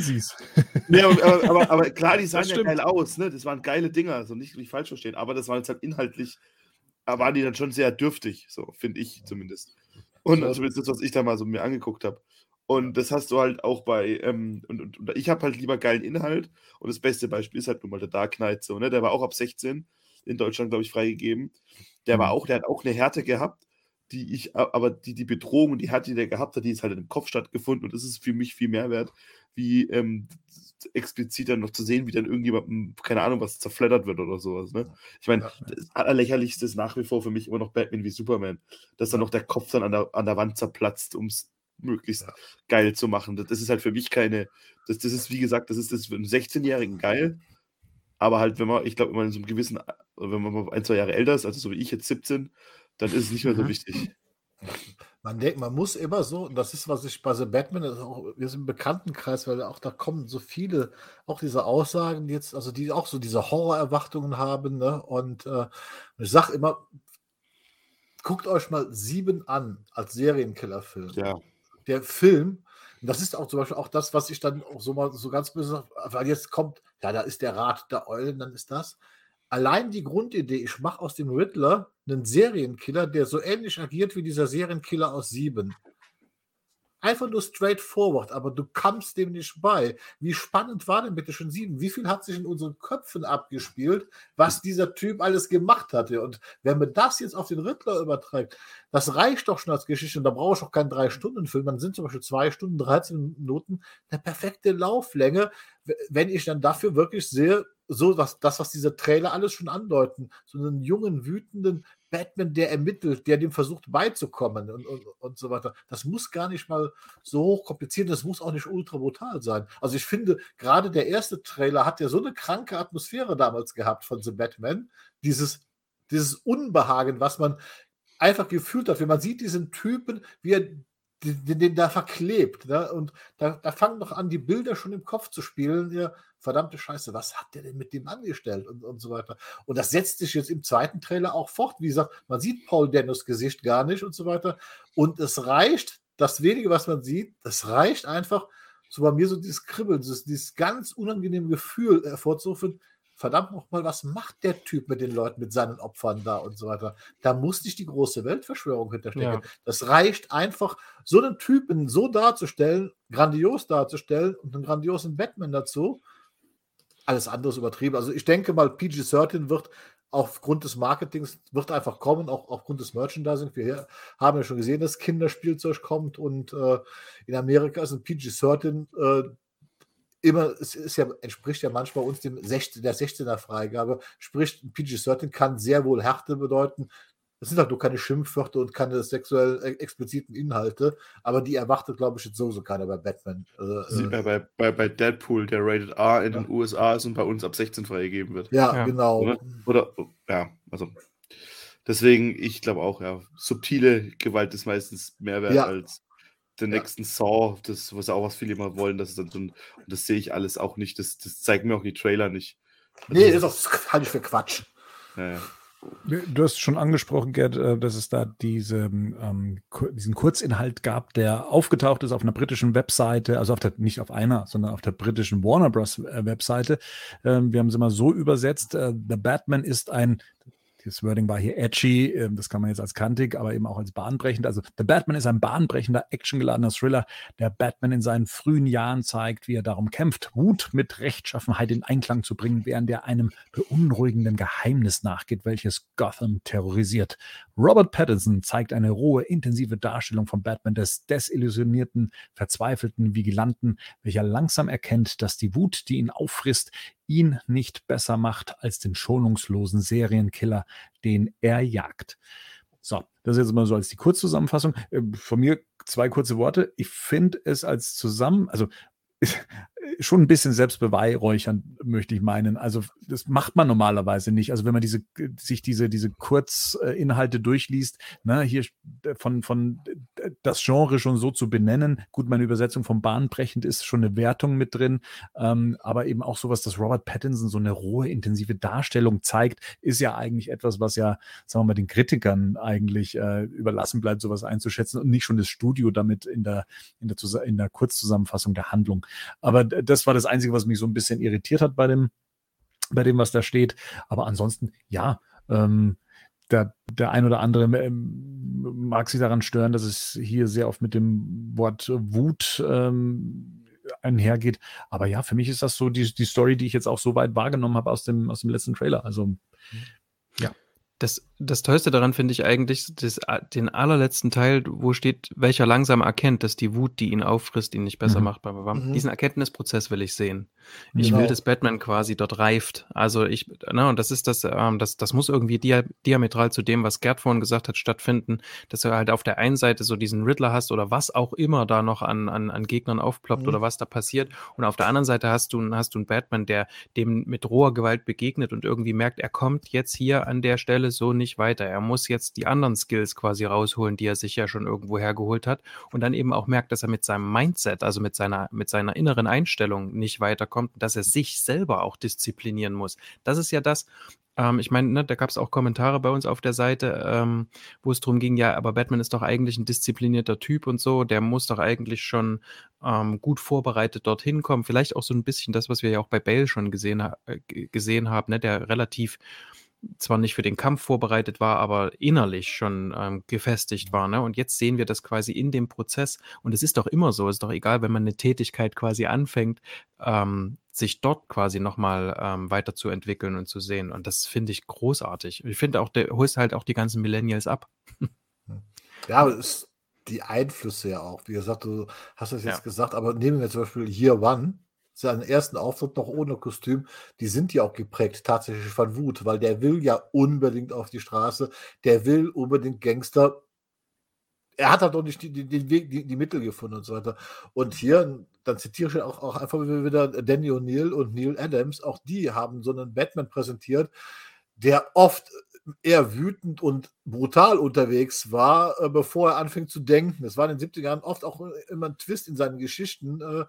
nee, aber, aber, aber, klar, die sahen ja geil aus, ne? Das waren geile Dinger, also nicht, nicht falsch verstehen, aber das waren jetzt halt inhaltlich, waren die dann schon sehr dürftig, so, finde ich zumindest. Und also das, was ich da mal so mir angeguckt habe. Und das hast du halt auch bei, ähm, und, und, und, ich habe halt lieber geilen Inhalt. Und das beste Beispiel ist halt nun mal der Dark Knight, so, ne? Der war auch ab 16 in Deutschland, glaube ich, freigegeben. Der war mhm. auch, der hat auch eine Härte gehabt, die ich, aber die, die Bedrohung und die Härte, die der gehabt hat, die ist halt im Kopf stattgefunden. Und das ist für mich viel mehr wert, wie ähm, explizit dann noch zu sehen, wie dann irgendjemand, keine Ahnung, was zerfleddert wird oder sowas. Ne? Ich meine, das allerlächerlichste ist nach wie vor für mich immer noch Batman wie Superman, dass dann noch der Kopf dann an der, an der Wand zerplatzt, um es möglichst ja. geil zu machen. Das, ist halt für mich keine, das, das ist wie gesagt, das ist das für einen 16-Jährigen geil, aber halt, wenn man, ich glaube, wenn man in so einem gewissen, wenn man mal ein, zwei Jahre älter ist, also so wie ich jetzt 17, dann ist es nicht mehr so mhm. wichtig. Man denkt, man muss immer so, und das ist, was ich bei The Batman, auch, wir sind im Bekanntenkreis, weil auch da kommen so viele, auch diese Aussagen jetzt, also die auch so diese Horrorerwartungen haben, ne? Und äh, ich sage immer, guckt euch mal sieben an als Serienkillerfilm. Ja der Film, das ist auch zum Beispiel auch das, was ich dann auch so mal so ganz böse, weil jetzt kommt, ja, da ist der Rat der Eulen, dann ist das. Allein die Grundidee, ich mache aus dem Riddler einen Serienkiller, der so ähnlich agiert wie dieser Serienkiller aus Sieben. Einfach nur straightforward, aber du kommst dem nicht bei. Wie spannend war denn bitte schon sieben? Wie viel hat sich in unseren Köpfen abgespielt, was dieser Typ alles gemacht hatte? Und wenn man das jetzt auf den Riddler überträgt, das reicht doch schon als Geschichte. Und da brauche ich auch keinen Drei-Stunden-Film. Dann sind zum Beispiel zwei Stunden, 13 Minuten eine perfekte Lauflänge, wenn ich dann dafür wirklich sehe, so was, das, was diese Trailer alles schon andeuten, so einen jungen, wütenden, Batman, der ermittelt, der dem versucht beizukommen und, und, und so weiter. Das muss gar nicht mal so hoch kompliziert, das muss auch nicht ultra brutal sein. Also ich finde, gerade der erste Trailer hat ja so eine kranke Atmosphäre damals gehabt von The Batman. Dieses, dieses Unbehagen, was man einfach gefühlt hat. Wenn man sieht diesen Typen, wie er den, den da verklebt. Ne? Und da, da fangen doch an, die Bilder schon im Kopf zu spielen. Ja, verdammte Scheiße, was hat der denn mit dem angestellt und, und so weiter. Und das setzt sich jetzt im zweiten Trailer auch fort. Wie gesagt, man sieht Paul Dennos Gesicht gar nicht und so weiter. Und es reicht, das wenige, was man sieht, das reicht einfach, so bei mir so dieses Kribbeln, dieses, dieses ganz unangenehme Gefühl hervorzurufen, verdammt nochmal, was macht der Typ mit den Leuten, mit seinen Opfern da und so weiter. Da muss nicht die große Weltverschwörung hinterstecken. Ja. Das reicht einfach, so einen Typen so darzustellen, grandios darzustellen und einen grandiosen Batman dazu. Alles andere ist übertrieben. Also ich denke mal, PG-13 wird aufgrund des Marketings, wird einfach kommen, auch aufgrund des Merchandising. Wir haben ja schon gesehen, dass Kinderspielzeug kommt und äh, in Amerika ist ein PG-13 äh, immer, es ist ja, entspricht ja manchmal uns dem 16, der 16er Freigabe, sprich PG-13 kann sehr wohl Härte bedeuten. das sind halt nur keine Schimpfwörter und keine sexuell e-, expliziten Inhalte, aber die erwartet, glaube ich, jetzt sowieso keiner bei Batman. Also, Sieht man bei, bei, bei Deadpool, der Rated R in ja. den USA ist und bei uns ab 16 freigegeben wird. Ja, ja. genau. Oder, oder, ja, also deswegen, ich glaube auch, ja, subtile Gewalt ist meistens mehr wert ja. als den nächsten Saw, das was auch was viele immer wollen, das ist dann so ein, und das sehe ich alles auch nicht, das, das zeigen mir auch die Trailer nicht. Also, nee, das ist auch halte ich für Quatsch. Ja, ja. Du hast schon angesprochen, Gerd, äh, dass es da diese, ähm, diesen Kurzinhalt gab, der aufgetaucht ist auf einer britischen Webseite, also auf der, nicht auf einer, sondern auf der britischen Warner Bros. Äh, Webseite. Ähm, wir haben es immer so übersetzt. Äh, The Batman ist ein das Wording war hier edgy, ähm, das kann man jetzt als kantig, aber eben auch als bahnbrechend. Also The Batman ist ein bahnbrechender, actiongeladener Thriller, der Batman in seinen frühen Jahren zeigt, wie er darum kämpft, Wut mit Rechtschaffenheit in Einklang zu bringen, während er einem beunruhigenden Geheimnis nachgeht, welches Gotham terrorisiert. Robert Pattinson zeigt eine rohe, intensive Darstellung von Batman des desillusionierten, verzweifelten Vigilanten, welcher langsam erkennt, dass die Wut, die ihn auffrisst, ihn nicht besser macht als den schonungslosen Serienkiller, den er jagt. So, das ist jetzt mal so als die Kurzzusammenfassung. Äh, von mir zwei kurze Worte. Ich finde es als zusammen, also schon ein bisschen selbstbeweihräuchern, möchte ich meinen. Also das macht man normalerweise nicht. Also wenn man diese, sich diese, diese Kurzinhalte durchliest, ne, hier von, von das Genre schon so zu benennen. Gut, meine Übersetzung vom Bahnbrechend ist schon eine Wertung mit drin, ähm, aber eben auch sowas, dass Robert Pattinson so eine rohe, intensive Darstellung zeigt, ist ja eigentlich etwas, was ja, sagen wir mal, den Kritikern eigentlich äh, überlassen bleibt, sowas einzuschätzen und nicht schon das Studio damit in der, in der, in der Kurzzusammenfassung der Handlung. Aber das war das Einzige, was mich so ein bisschen irritiert hat bei dem, bei dem, was da steht. Aber ansonsten, ja, ähm, der, der ein oder andere ähm, mag sich daran stören, dass es hier sehr oft mit dem Wort Wut ähm, einhergeht. Aber ja, für mich ist das so die, die Story, die ich jetzt auch so weit wahrgenommen habe aus dem, aus dem letzten Trailer. Also, ja. Das, das Tollste daran finde ich eigentlich das, den allerletzten Teil, wo steht, welcher langsam erkennt, dass die Wut, die ihn auffrisst, ihn nicht besser mhm. macht. Mhm. Diesen Erkenntnisprozess will ich sehen. Ich genau. will, dass Batman quasi dort reift. Also ich, na, und das ist das, ähm, das, das muss irgendwie dia diametral zu dem, was Gerd vorhin gesagt hat, stattfinden, dass du halt auf der einen Seite so diesen Riddler hast oder was auch immer da noch an, an, an Gegnern aufploppt mhm. oder was da passiert. Und auf der anderen Seite hast du, hast du einen Batman, der dem mit roher Gewalt begegnet und irgendwie merkt, er kommt jetzt hier an der Stelle so nicht weiter. Er muss jetzt die anderen Skills quasi rausholen, die er sich ja schon irgendwo hergeholt hat und dann eben auch merkt, dass er mit seinem Mindset, also mit seiner, mit seiner inneren Einstellung nicht weiterkommt, dass er sich selber auch disziplinieren muss. Das ist ja das, ähm, ich meine, ne, da gab es auch Kommentare bei uns auf der Seite, ähm, wo es darum ging, ja, aber Batman ist doch eigentlich ein disziplinierter Typ und so, der muss doch eigentlich schon ähm, gut vorbereitet dorthin kommen. Vielleicht auch so ein bisschen das, was wir ja auch bei Bale schon gesehen, äh, gesehen haben, ne, der relativ zwar nicht für den Kampf vorbereitet war, aber innerlich schon ähm, gefestigt war. Ne? Und jetzt sehen wir das quasi in dem Prozess. Und es ist doch immer so, es ist doch egal, wenn man eine Tätigkeit quasi anfängt, ähm, sich dort quasi nochmal ähm, weiterzuentwickeln und zu sehen. Und das finde ich großartig. Ich finde auch, der holst halt auch die ganzen Millennials ab. Ja, aber es, die Einflüsse ja auch. Wie gesagt, du hast es jetzt ja. gesagt, aber nehmen wir zum Beispiel Year One, seinen ersten Auftritt noch ohne Kostüm, die sind ja auch geprägt tatsächlich von Wut, weil der will ja unbedingt auf die Straße, der will unbedingt Gangster. Er hat halt auch nicht die, die, die, die Mittel gefunden und so weiter. Und hier, dann zitiere ich auch, auch einfach wieder Danny O'Neill und Neil Adams, auch die haben so einen Batman präsentiert, der oft eher wütend und brutal unterwegs war, äh, bevor er anfing zu denken. Es war in den 70er Jahren oft auch immer ein Twist in seinen Geschichten, äh,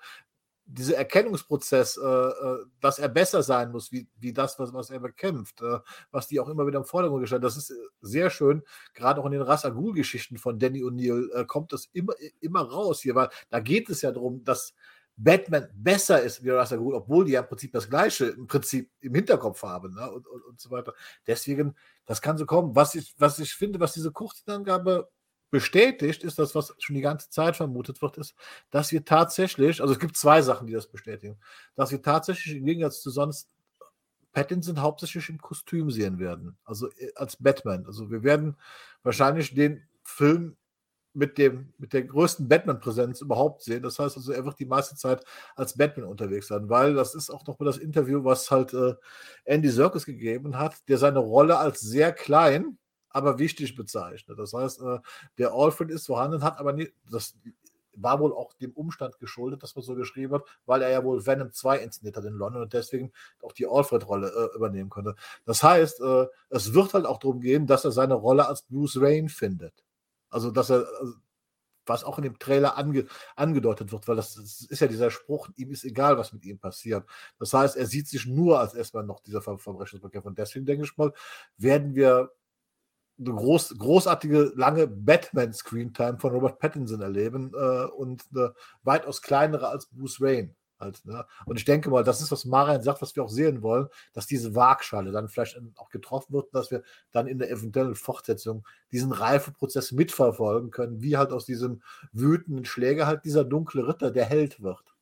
dieser Erkennungsprozess, äh, äh, dass er besser sein muss, wie, wie das, was, was er bekämpft, äh, was die auch immer wieder im Vordergrund gestellt Das ist äh, sehr schön, gerade auch in den Ras Ghul-Geschichten von Danny O'Neill äh, kommt das immer, immer raus hier, weil da geht es ja darum, dass Batman besser ist wie Ras Ghul, obwohl die ja im Prinzip das Gleiche im Prinzip im Hinterkopf haben ne? und, und, und so weiter. Deswegen, das kann so kommen. Was ich, was ich finde, was diese Kurzangabe bestätigt, ist das, was schon die ganze Zeit vermutet wird, ist, dass wir tatsächlich, also es gibt zwei Sachen, die das bestätigen, dass wir tatsächlich im Gegensatz zu sonst Pattinson hauptsächlich im Kostüm sehen werden, also äh, als Batman. Also wir werden wahrscheinlich den Film mit, dem, mit der größten Batman-Präsenz überhaupt sehen. Das heißt also, er wird die meiste Zeit als Batman unterwegs sein, weil das ist auch noch mal das Interview, was halt äh, Andy Serkis gegeben hat, der seine Rolle als sehr klein aber wichtig bezeichnet. Das heißt, äh, der Alfred ist vorhanden, hat aber nicht, das war wohl auch dem Umstand geschuldet, dass man so geschrieben hat, weil er ja wohl Venom 2 inszeniert hat in London und deswegen auch die Alfred-Rolle äh, übernehmen konnte. Das heißt, äh, es wird halt auch darum gehen, dass er seine Rolle als Bruce Wayne findet. Also, dass er, was auch in dem Trailer ange, angedeutet wird, weil das, das, ist ja dieser Spruch, ihm ist egal, was mit ihm passiert. Das heißt, er sieht sich nur als erstmal noch dieser Ver Verbrechensbekämpfer. Und deswegen denke ich mal, werden wir groß, großartige, lange Batman-Screentime von Robert Pattinson erleben äh, und eine weitaus kleinere als Bruce Wayne. Halt, ne? Und ich denke mal, das ist, was Marian sagt, was wir auch sehen wollen, dass diese Waagschale dann vielleicht auch getroffen wird, dass wir dann in der eventuellen Fortsetzung diesen Reifeprozess mitverfolgen können, wie halt aus diesem wütenden Schläger halt dieser dunkle Ritter der Held wird.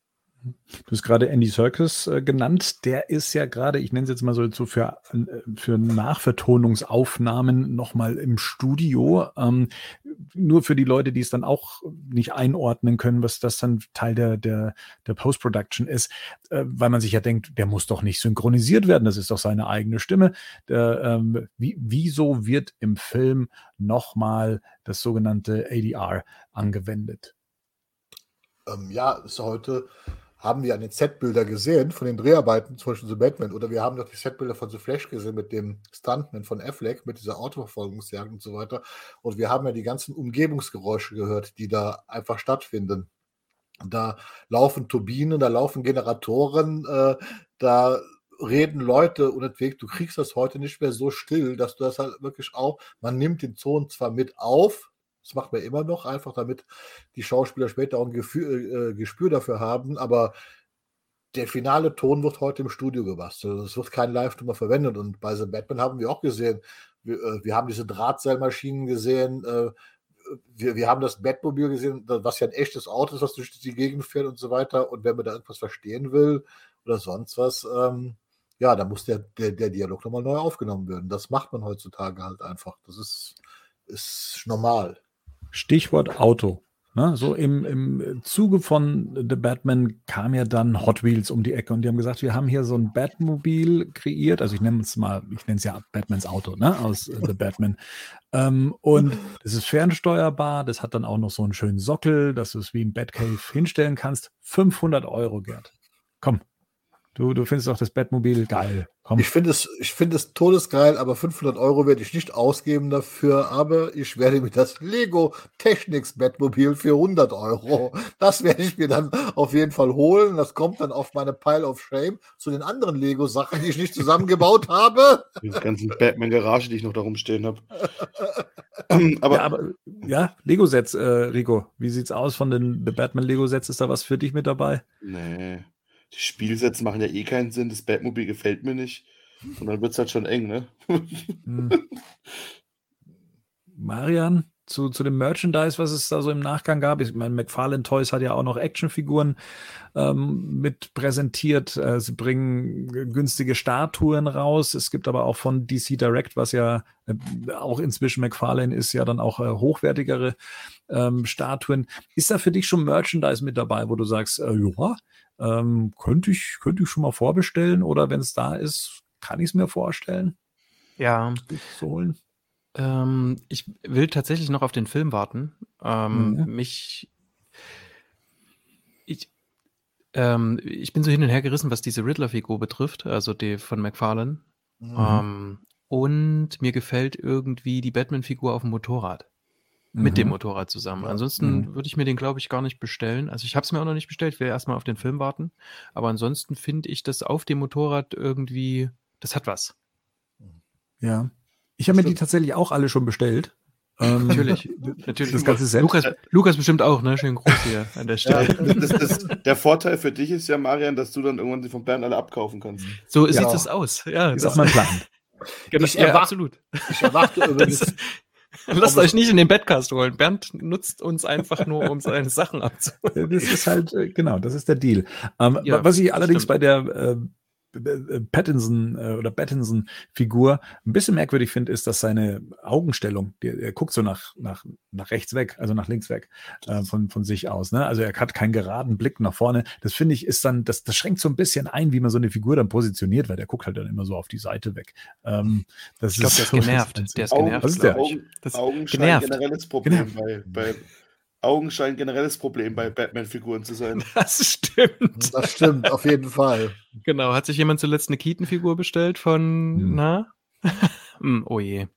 Du hast gerade Andy Serkis äh, genannt. Der ist ja gerade, ich nenne es jetzt mal so, so für, äh, für Nachvertonungsaufnahmen nochmal im Studio. Ähm, nur für die Leute, die es dann auch nicht einordnen können, was das dann Teil der, der, der Post-Production ist, äh, weil man sich ja denkt, der muss doch nicht synchronisiert werden, das ist doch seine eigene Stimme. Der, ähm, wie, wieso wird im Film nochmal das sogenannte ADR angewendet? Ähm, ja, ist heute haben wir an den Setbilder gesehen von den Dreharbeiten, zum Beispiel The Batman, oder wir haben doch die Setbilder von The Flash gesehen mit dem Stuntman von Affleck, mit dieser Autoverfolgungsjagd und so weiter. Und wir haben ja die ganzen Umgebungsgeräusche gehört, die da einfach stattfinden. Da laufen Turbinen, da laufen Generatoren, äh, da reden Leute deswegen, du kriegst das heute nicht mehr so still, dass du das halt wirklich auch, man nimmt den Ton zwar mit auf, das macht man immer noch, einfach damit die Schauspieler später auch ein Gefühl, äh, Gespür dafür haben. Aber der finale Ton wird heute im Studio gebastelt. Es wird kein Live-Nummer verwendet. Und bei The Batman haben wir auch gesehen, wir, äh, wir haben diese Drahtseilmaschinen gesehen, äh, wir, wir haben das Batmobil gesehen, was ja ein echtes Auto ist, was durch die Gegend fährt und so weiter. Und wenn man da irgendwas verstehen will oder sonst was, ähm, ja, dann muss der, der, der Dialog nochmal neu aufgenommen werden. Das macht man heutzutage halt einfach. Das ist, ist normal. Stichwort Auto. Ne, so im, im Zuge von The Batman kam ja dann Hot Wheels um die Ecke und die haben gesagt, wir haben hier so ein Batmobil kreiert. Also ich nenne es mal, ich nenne es ja Batmans Auto, ne, aus The Batman. Ähm, und das ist fernsteuerbar, das hat dann auch noch so einen schönen Sockel, dass du es wie im Batcave hinstellen kannst. 500 Euro, Gerd. Komm, Du, du findest auch das Batmobil geil. Komm. Ich finde es, ich finde es todesgeil, aber 500 Euro werde ich nicht ausgeben dafür. Aber ich werde mir das Lego Technics Batmobil für 100 Euro, das werde ich mir dann auf jeden Fall holen. Das kommt dann auf meine Pile of Shame zu den anderen Lego Sachen, die ich nicht zusammengebaut habe. Die ganzen Batman Garage, die ich noch darum stehen habe. aber, ja, aber ja, Lego Sets, äh, Rico, wie sieht's aus von den The Batman Lego Sets? Ist da was für dich mit dabei? Nee. Die Spielsätze machen ja eh keinen Sinn. Das Batmobil gefällt mir nicht. Und dann wird es halt schon eng, ne? Hm. Marian, zu, zu dem Merchandise, was es da so im Nachgang gab. Ich meine, McFarlane Toys hat ja auch noch Actionfiguren ähm, mit präsentiert. Äh, sie bringen günstige Statuen raus. Es gibt aber auch von DC Direct, was ja äh, auch inzwischen McFarlane ist, ja dann auch äh, hochwertigere ähm, Statuen. Ist da für dich schon Merchandise mit dabei, wo du sagst, äh, ja, ähm, könnte ich, könnte ich schon mal vorbestellen oder wenn es da ist, kann ich es mir vorstellen? Ja. Zu holen. Ähm, ich will tatsächlich noch auf den Film warten. Ähm, mhm. Mich. Ich, ähm, ich bin so hin und her gerissen, was diese Riddler-Figur betrifft, also die von McFarlane. Mhm. Ähm, und mir gefällt irgendwie die Batman-Figur auf dem Motorrad. Mit dem mhm. Motorrad zusammen. Ansonsten Mhm. würde ich mir den, glaube ich, gar nicht bestellen. Also, ich habe es mir auch noch nicht bestellt, ich will erst mal auf den Film warten. Aber ansonsten finde ich das auf dem Motorrad irgendwie das hat was. Ja. Ich habe mir die tatsächlich auch alle schon bestellt. Ähm, Natürlich, natürlich. Das ganze Set. Lukas, Lukas bestimmt auch, ne? Schön groß hier an der Stelle. Ja, das, das, der Vorteil für dich ist ja, Marian, dass du dann irgendwann die von Bernd alle abkaufen kannst. So sieht es aus. Ja, Ist auch mein Plan. Genau, Ich ja, absolut. Ich erwarte übrigens Lasst euch nicht in den Badcast holen. Bernd nutzt uns einfach nur, um seine Sachen abzuholen. Das ist halt, äh, genau, das ist der Deal. Ähm, ja, was ich allerdings bei der, äh, Pattinson äh, oder Pattinson-Figur ein bisschen merkwürdig finde, ist, dass seine Augenstellung, der, der guckt so nach, nach, nach rechts weg, also nach links weg äh, von, von sich aus. Ne? Also er hat keinen geraden Blick nach vorne. Das finde ich ist dann, das, das schränkt so ein bisschen ein, wie man so eine Figur dann positioniert, weil der guckt halt dann immer so auf die Seite weg. Ähm, das ich glaube, der ist genervt. Der ist genervt. Augen, der? Augen, das Augenschein generelles Problem bei, bei Augen scheinen generelles Problem bei Batman-Figuren zu sein. Das stimmt. Das stimmt, auf jeden Fall. Genau. Hat sich jemand zuletzt eine Keaton-Figur bestellt von, hm. na? hm, oh je.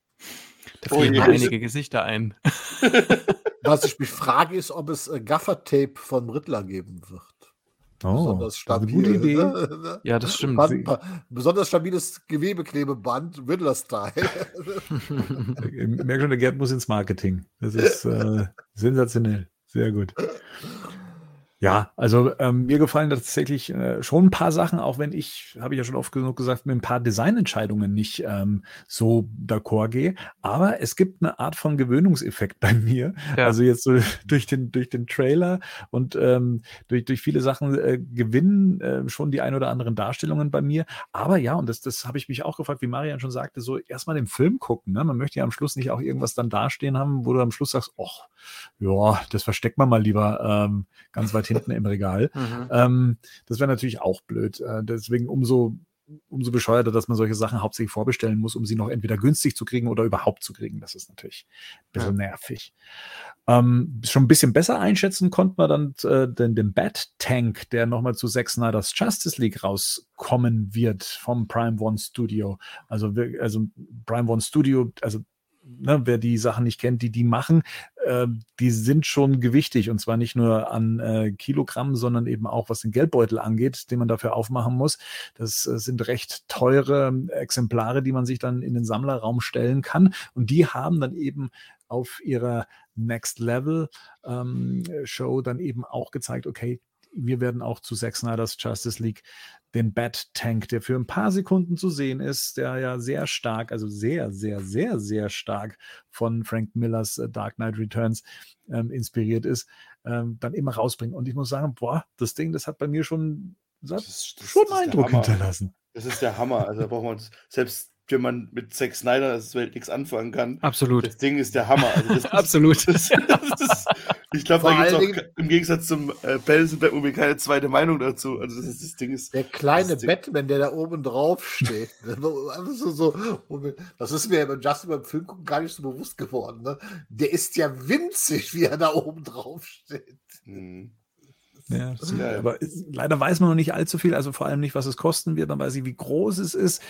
Da oh fielen oh einige Gesichter ein. Was ich mich frage, ist, ob es äh, Gaffer-Tape von Riddler geben wird. Oh, besonders stabil. Gute Idee. Ne? Ja, das stimmt. Band, besonders stabiles Gewebeklebeband, Riddler-Style. ich merke schon, der Gerd muss ins Marketing. Das ist äh, sensationell. Sehr gut. Ja, also ähm, mir gefallen tatsächlich äh, schon ein paar Sachen, auch wenn ich, habe ich ja schon oft genug gesagt, mit ein paar Designentscheidungen nicht ähm, so d'accord gehe. Aber es gibt eine Art von Gewöhnungseffekt bei mir. Ja. Also jetzt so durch den, durch den Trailer und ähm, durch, durch viele Sachen äh, gewinnen äh, schon die ein oder anderen Darstellungen bei mir. Aber ja, und das, das habe ich mich auch gefragt, wie Marian schon sagte, so erstmal den Film gucken. Ne? Man möchte ja am Schluss nicht auch irgendwas dann dastehen haben, wo du am Schluss sagst, ach, ja, das versteckt man mal lieber ähm, ganz weit hinten im Regal. Mhm. Ähm, das wäre natürlich auch blöd. Äh, deswegen umso umso bescheuerter, dass man solche Sachen hauptsächlich vorbestellen muss, um sie noch entweder günstig zu kriegen oder überhaupt zu kriegen. Das ist natürlich ein bisschen ja. nervig. Ähm, schon ein bisschen besser einschätzen konnte man dann äh, den, den Bat Tank, der nochmal zu Zack Snyder's Justice League rauskommen wird vom Prime One Studio. Also, also Prime One Studio, also ne, wer die Sachen nicht kennt, die die machen, äh, die sind schon gewichtig und zwar nicht nur an äh, Kilogramm, sondern eben auch was den Geldbeutel angeht, den man dafür aufmachen muss. Das äh, sind recht teure Exemplare, die man sich dann in den Sammlerraum stellen kann und die haben dann eben auf ihrer Next Level ähm, Show dann eben auch gezeigt, okay, wir werden auch zu Zack Snyder's Justice League den Bat Tank, der für ein paar Sekunden zu sehen ist, der ja sehr stark, also sehr, sehr, sehr, sehr stark von Frank Millers äh, Dark Knight Returns ähm, inspiriert ist, ähm, dann immer rausbringen. Und ich muss sagen, boah, das Ding, das hat bei mir schon, das das, das, schon Eindruck hinterlassen. Das ist der Hammer. Also da braucht man selbst wenn man mit Zack Snyder das Welt nichts anfangen kann. Absolut. Das Ding ist der Hammer. Also das, Absolut. Das, das, ich glaube, da gibt es auch im Gegensatz zum äh, Batman Batman keine zweite Meinung dazu. Also das, das Ding ist. Der kleine Batman, der da oben drauf steht. so, so, das ist mir beim Justin beim Film gar nicht so bewusst geworden. Ne? Der ist ja winzig, wie er da oben drauf steht. Mhm. Ja, ja, aber leider weiß man noch nicht allzu viel, also vor allem nicht, was es kosten wird, man weiß nicht, wie groß es ist.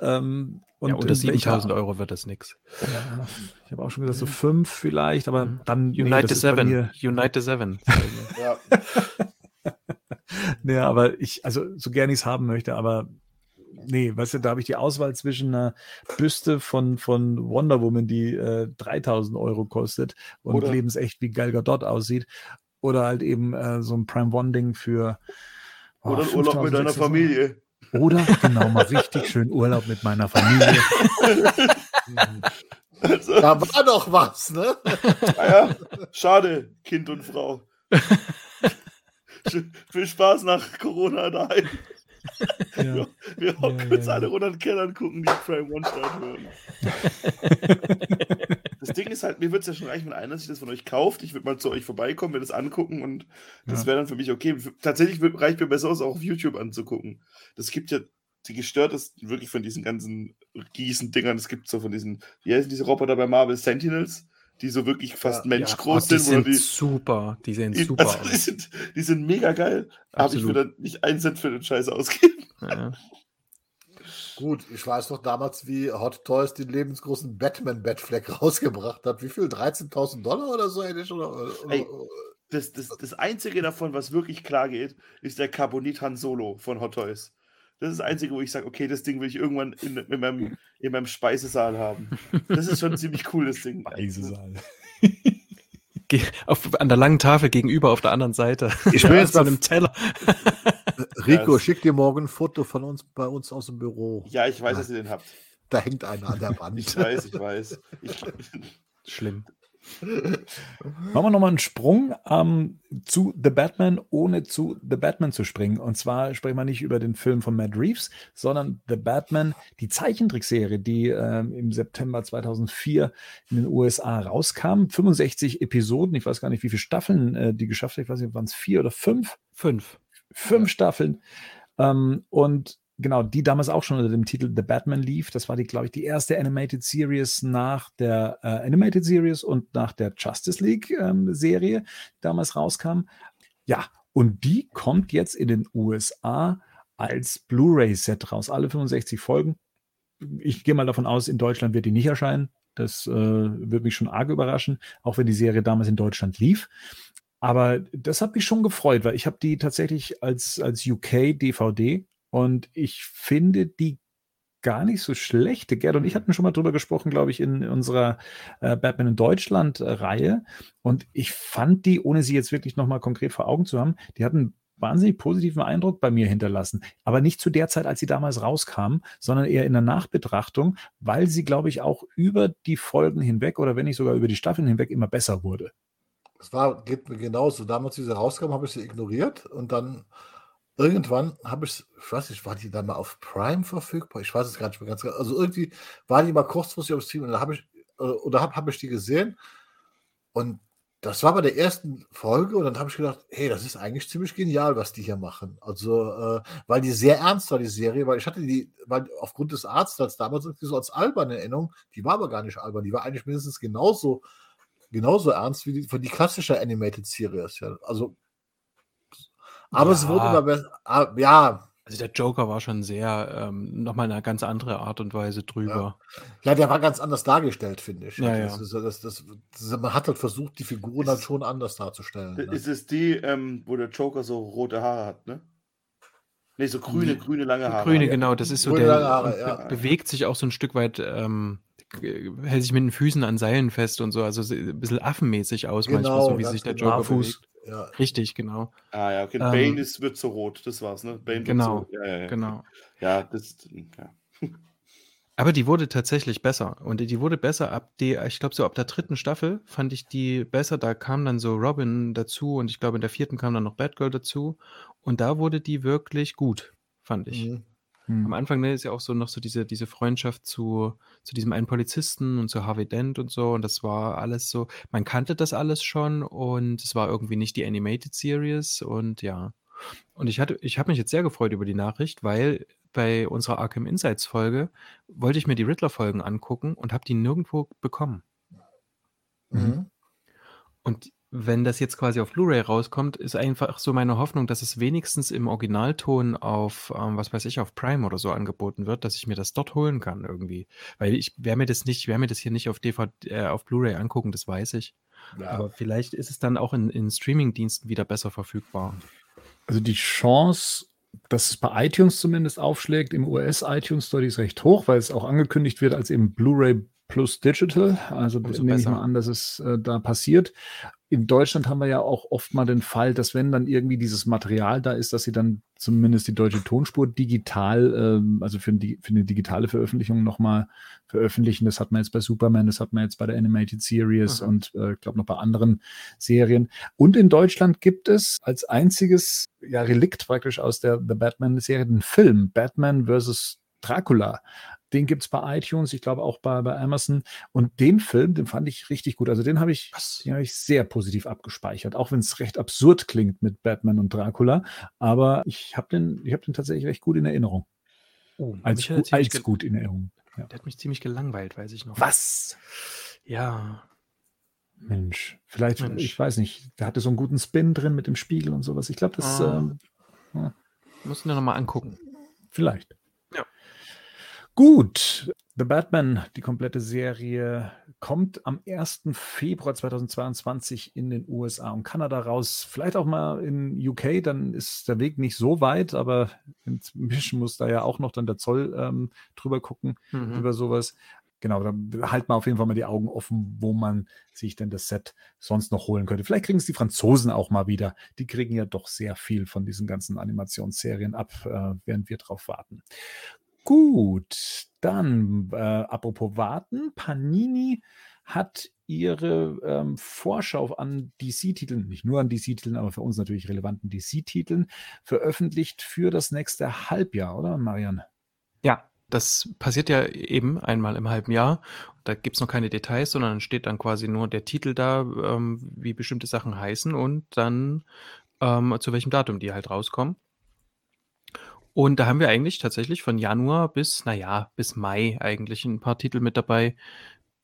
Ähm, und ja, unter 7000 Euro wird das nichts. Ja, ich habe auch schon gesagt, so fünf vielleicht, aber mhm. dann. United nee, Seven. United Seven. ja. nee, aber ich, also so gerne ich es haben möchte, aber nee, weißt du, da habe ich die Auswahl zwischen einer Büste von, von Wonder Woman, die äh, 3000 Euro kostet und Oder lebensecht wie Gal Gadot aussieht oder halt eben äh, so ein Prime One-Ding für. Oh, Oder Urlaub mit deiner Familie. Oder genau, mal richtig schön Urlaub mit meiner Familie. also, da war doch was, ne? Naja, ah schade, Kind und Frau. Viel Spaß nach Corona daheim. Ja. Wir, wir hocken ja, uns ja, alle runter und Keller und gucken die Frame One-Shot hören. das Ding ist halt, mir würde es ja schon reichen, wenn einer sich das von euch kauft. Ich würde mal zu euch vorbeikommen, mir das angucken und das wäre dann für mich okay. Tatsächlich reicht mir besser aus, auch auf YouTube anzugucken. Das gibt ja die gestörtesten wirklich von diesen ganzen Gießen-Dingern. Es gibt so von diesen, wie heißen diese Roboter bei Marvel Sentinels? die so wirklich fast ja, menschgroß ja. oh, sind. Die sind super, die sehen super also, aus. Die sind, die sind mega geil, aber ich würde nicht einen Cent für den Scheiß ausgeben. Ja. Gut, ich weiß noch damals, wie Hot Toys den lebensgroßen Batman-Batfleck rausgebracht hat. Wie viel? 13.000 Dollar oder so? Oder, oder, Ey, das, das, das Einzige davon, was wirklich klar geht, ist der Carbonit Han Solo von Hot Toys. Das ist das Einzige, wo ich sage, okay, das Ding will ich irgendwann in, in, meinem, in meinem Speisesaal haben. Das ist schon ziemlich cool, das Ding. Speisesaal. auf, an der langen Tafel gegenüber auf der anderen Seite. Ich bin jetzt auf einem Teller. Rico, schick dir morgen ein Foto von uns bei uns aus dem Büro. Ja, ich weiß, dass ihr den habt. Da hängt einer an der Wand. ich weiß, ich weiß. Ich, Schlimm. Machen wir nochmal einen Sprung ähm, zu The Batman, ohne zu The Batman zu springen. Und zwar sprechen wir nicht über den Film von Matt Reeves, sondern The Batman, die Zeichentrickserie, die äh, im September 2004 in den USA rauskam. 65 Episoden, ich weiß gar nicht, wie viele Staffeln äh, die geschafft hat. Ich weiß nicht, waren es vier oder fünf? Fünf. Fünf Staffeln. Ähm, und genau, die damals auch schon unter dem Titel The Batman lief. Das war die, glaube ich, die erste Animated Series nach der äh, Animated Series und nach der Justice League ähm, Serie, die damals rauskam. Ja, und die kommt jetzt in den USA als Blu-ray-Set raus. Alle 65 Folgen. Ich gehe mal davon aus, in Deutschland wird die nicht erscheinen. Das äh, würde mich schon arg überraschen, auch wenn die Serie damals in Deutschland lief. Aber das hat mich schon gefreut, weil ich habe die tatsächlich als, als UK-DVD und ich finde die gar nicht so schlecht. Gerd und ich hatten schon mal drüber gesprochen, glaube ich, in unserer äh, Batman in Deutschland-Reihe. Und ich fand die, ohne sie jetzt wirklich nochmal konkret vor Augen zu haben, die hatten einen wahnsinnig positiven Eindruck bei mir hinterlassen. Aber nicht zu der Zeit, als sie damals rauskamen, sondern eher in der Nachbetrachtung, weil sie, glaube ich, auch über die Folgen hinweg oder wenn nicht sogar über die Staffeln hinweg immer besser wurde. Das war, geht mir genauso. Damals, als sie rauskam, habe ich sie ignoriert und dann irgendwann habe ich, ich weiß nicht, war die dann mal auf Prime verfügbar? Ich weiß es gar nicht mehr ganz genau. Also irgendwie war die mal kurzfristig auf Stream und da habe ich, äh, oder habe hab ich die gesehen und das war bei der ersten Folge und dann habe ich gedacht, hey, das ist eigentlich ziemlich genial, was die hier machen. Also, äh, weil die sehr ernst war, die Serie, weil ich hatte die, weil aufgrund des Arztes damals irgendwie so als albern Erinnerung, die war aber gar nicht albern, die war eigentlich mindestens genauso, genauso ernst wie die, die klassische Animated Series. Ja. Also aber ja. es wurde immer besser. Ah, ja. Also der Joker war schon sehr, ähm, nochmal eine ganz andere Art und Weise drüber. Ja, ja der war ganz anders dargestellt, finde ich. Ja, das ja. Ist, das, das, man hat halt versucht, die Figuren dann schon anders darzustellen. Ne? Ist es die, ähm, wo der Joker so rote Haare hat, ne? Nee, so grüne, grüne lange Haare. Grüne, genau, das ist so grüne der Haare, ja. bewegt sich auch so ein Stück weit, ähm, hält sich mit den Füßen an Seilen fest und so, also ein bisschen affenmäßig aus, genau, manchmal, so wie sich der genau. Joker Fuß. bewegt. Ja. Richtig, genau. Ah ja, okay. Ähm, Bane ist, wird so rot, das war's, ne? Bane genau, so, ja, ja, ja. genau. Ja, das, ja. Aber die wurde tatsächlich besser. Und die wurde besser ab der, ich glaube, so ab der dritten Staffel fand ich die besser. Da kam dann so Robin dazu und ich glaube, in der vierten kam dann noch Batgirl dazu. Und da wurde die wirklich gut, fand ich. Mhm. Am Anfang ne, ist ja auch so noch so diese, diese Freundschaft zu, zu diesem einen Polizisten und zu Harvey Dent und so. Und das war alles so, man kannte das alles schon und es war irgendwie nicht die Animated Series und ja. Und ich hatte, ich habe mich jetzt sehr gefreut über die Nachricht, weil bei unserer Arkham Insights Folge wollte ich mir die Riddler-Folgen angucken und habe die nirgendwo bekommen. Mhm. Und wenn das jetzt quasi auf Blu-ray rauskommt, ist einfach so meine Hoffnung, dass es wenigstens im Originalton auf, ähm, was weiß ich, auf Prime oder so angeboten wird, dass ich mir das dort holen kann irgendwie. Weil ich werde mir das nicht, werde mir das hier nicht auf DVD, äh, auf Blu-ray angucken, das weiß ich. Ja. Aber vielleicht ist es dann auch in, in Streaming-Diensten wieder besser verfügbar. Also die Chance, dass es bei iTunes zumindest aufschlägt, im US-iTunes Store, ist recht hoch, weil es auch angekündigt wird als eben Blu-ray plus Digital. Also Umso nehme ich mal an, dass es äh, da passiert in Deutschland haben wir ja auch oft mal den Fall, dass wenn dann irgendwie dieses Material da ist, dass sie dann zumindest die deutsche Tonspur digital, ähm, also für, die, für, eine digitale Veröffentlichung nochmal veröffentlichen. Das hat man jetzt bei Superman, das hat man jetzt bei der Animated Series mhm. und äh, ich glaube noch bei anderen Serien. Und in Deutschland gibt es als einziges ja, Relikt praktisch aus der The Batman-Serie den Film Batman vs. Dracula. Den gibt es bei iTunes, ich glaube auch bei, bei Amazon. Und den Film, den fand ich richtig gut. Also den habe ich, hab ich sehr positiv abgespeichert, auch wenn es recht absurd klingt mit Batman und Dracula. Aber ich habe den, hab den tatsächlich recht gut in Erinnerung. Oh, als, gu als gut in Erinnerung. Ja. Der hat mich ziemlich gelangweilt, weiß ich noch. Was? Ja. Mensch, vielleicht, Mensch. ich weiß nicht, der hatte so einen guten Spin drin mit dem Spiegel und sowas. Ich glaube, das. Ah. Ähm, ja. Müssen wir nochmal angucken. Vielleicht. Gut, The Batman, die komplette Serie, kommt am 1. Februar 2022 in den USA und Kanada raus. Vielleicht auch mal in UK, dann ist der Weg nicht so weit, aber inzwischen muss da ja auch noch dann der Zoll ähm, drüber gucken, mhm. über sowas. Genau, dann halten wir auf jeden Fall mal die Augen offen, wo man sich denn das Set sonst noch holen könnte. Vielleicht kriegen es die Franzosen auch mal wieder. Die kriegen ja doch sehr viel von diesen ganzen Animationsserien ab, äh, während wir drauf warten. Gut, dann äh, apropos warten, Panini hat ihre ähm, Vorschau an DC-Titeln, nicht nur an DC-Titeln, aber für uns natürlich relevanten DC-Titeln, veröffentlicht für das nächste Halbjahr, oder Marian? Ja, das passiert ja eben einmal im halben Jahr. Da gibt es noch keine Details, sondern steht dann quasi nur der Titel da, ähm, wie bestimmte Sachen heißen und dann ähm, zu welchem Datum die halt rauskommen. Und da haben wir eigentlich tatsächlich von Januar bis, naja, bis Mai eigentlich ein paar Titel mit dabei,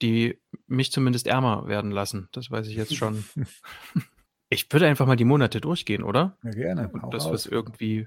die mich zumindest ärmer werden lassen. Das weiß ich jetzt schon. ich würde einfach mal die Monate durchgehen, oder? Ja, gerne. Und das, was irgendwie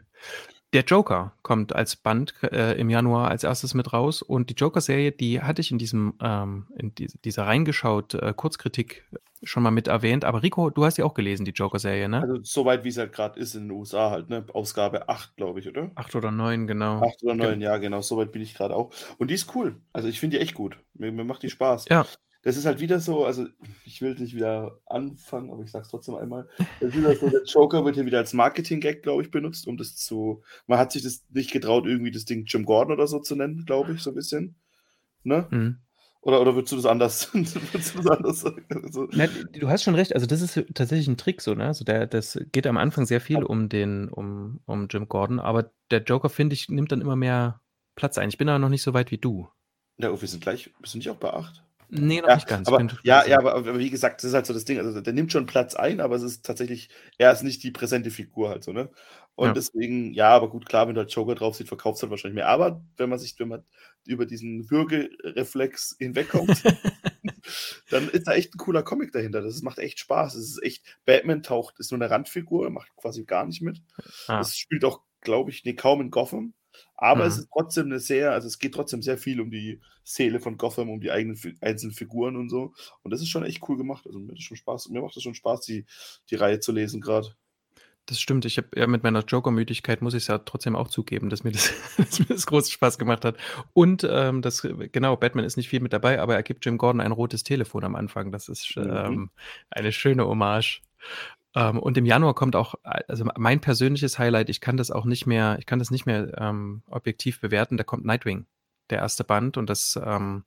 der Joker kommt als Band äh, im Januar als erstes mit raus und die Joker-Serie, die hatte ich in diesem ähm, in die, dieser reingeschaut äh, Kurzkritik schon mal mit erwähnt. Aber Rico, du hast ja auch gelesen die Joker-Serie, ne? Also soweit wie es halt gerade ist in den USA halt, ne? Ausgabe 8, glaube ich, oder? 8 oder 9, genau. 8 oder 9, ja, genau. Soweit bin ich gerade auch. Und die ist cool. Also ich finde die echt gut. Mir, mir macht die Spaß. Ja das ist halt wieder so, also ich will nicht wieder anfangen, aber ich sag's trotzdem einmal. Das ist wieder so, der Joker wird hier wieder als Marketing-Gag, glaube ich, benutzt, um das zu. Man hat sich das nicht getraut, irgendwie das Ding Jim Gordon oder so zu nennen, glaube ich, so ein bisschen. Ne? Mhm. Oder, oder würdest du das anders, du das anders sagen? Also, Na, du hast schon recht, also das ist tatsächlich ein Trick so, ne? Also der, das geht am Anfang sehr viel um den, um, um Jim Gordon, aber der Joker, finde ich, nimmt dann immer mehr Platz ein. Ich bin aber noch nicht so weit wie du. Ja, oh, wir sind gleich, bist du nicht auch bei 8? Nee, noch ja, nicht ganz. Aber, ja, ja, aber, aber, wie gesagt, das ist halt so das Ding. Also der nimmt schon Platz ein, aber es ist tatsächlich, er ist nicht die präsente Figur halt so, ne? Und ja. deswegen, ja, aber gut, klar, wenn du halt Joker drauf sieht, verkaufst du halt wahrscheinlich mehr. Aber wenn man sich, wenn man über diesen Würgereflex hinwegkommt, dann ist da echt ein cooler Comic dahinter. Das macht echt Spaß. Es ist echt, Batman taucht, ist nur eine Randfigur, macht quasi gar nicht mit. Ah. Das spielt auch, glaube ich, nee, kaum in Gotham. Aber mhm. es ist trotzdem eine sehr, also es geht trotzdem sehr viel um die Seele von Gotham, um die eigenen einzelnen Figuren und so. Und das ist schon echt cool gemacht. Also mir, schon Spaß, mir macht es schon Spaß, die, die Reihe zu lesen gerade. Das stimmt. Ich habe ja mit meiner Joker-Müdigkeit muss ich es ja trotzdem auch zugeben, dass mir das, dass mir das großen Spaß gemacht hat. Und ähm, das, genau, Batman ist nicht viel mit dabei, aber er gibt Jim Gordon ein rotes Telefon am Anfang. Das ist mhm. ähm, eine schöne Hommage. Ähm, und im Januar kommt auch, also mein persönliches Highlight, ich kann das auch nicht mehr, ich kann das nicht mehr ähm, objektiv bewerten, da kommt Nightwing, der erste Band und das, ähm,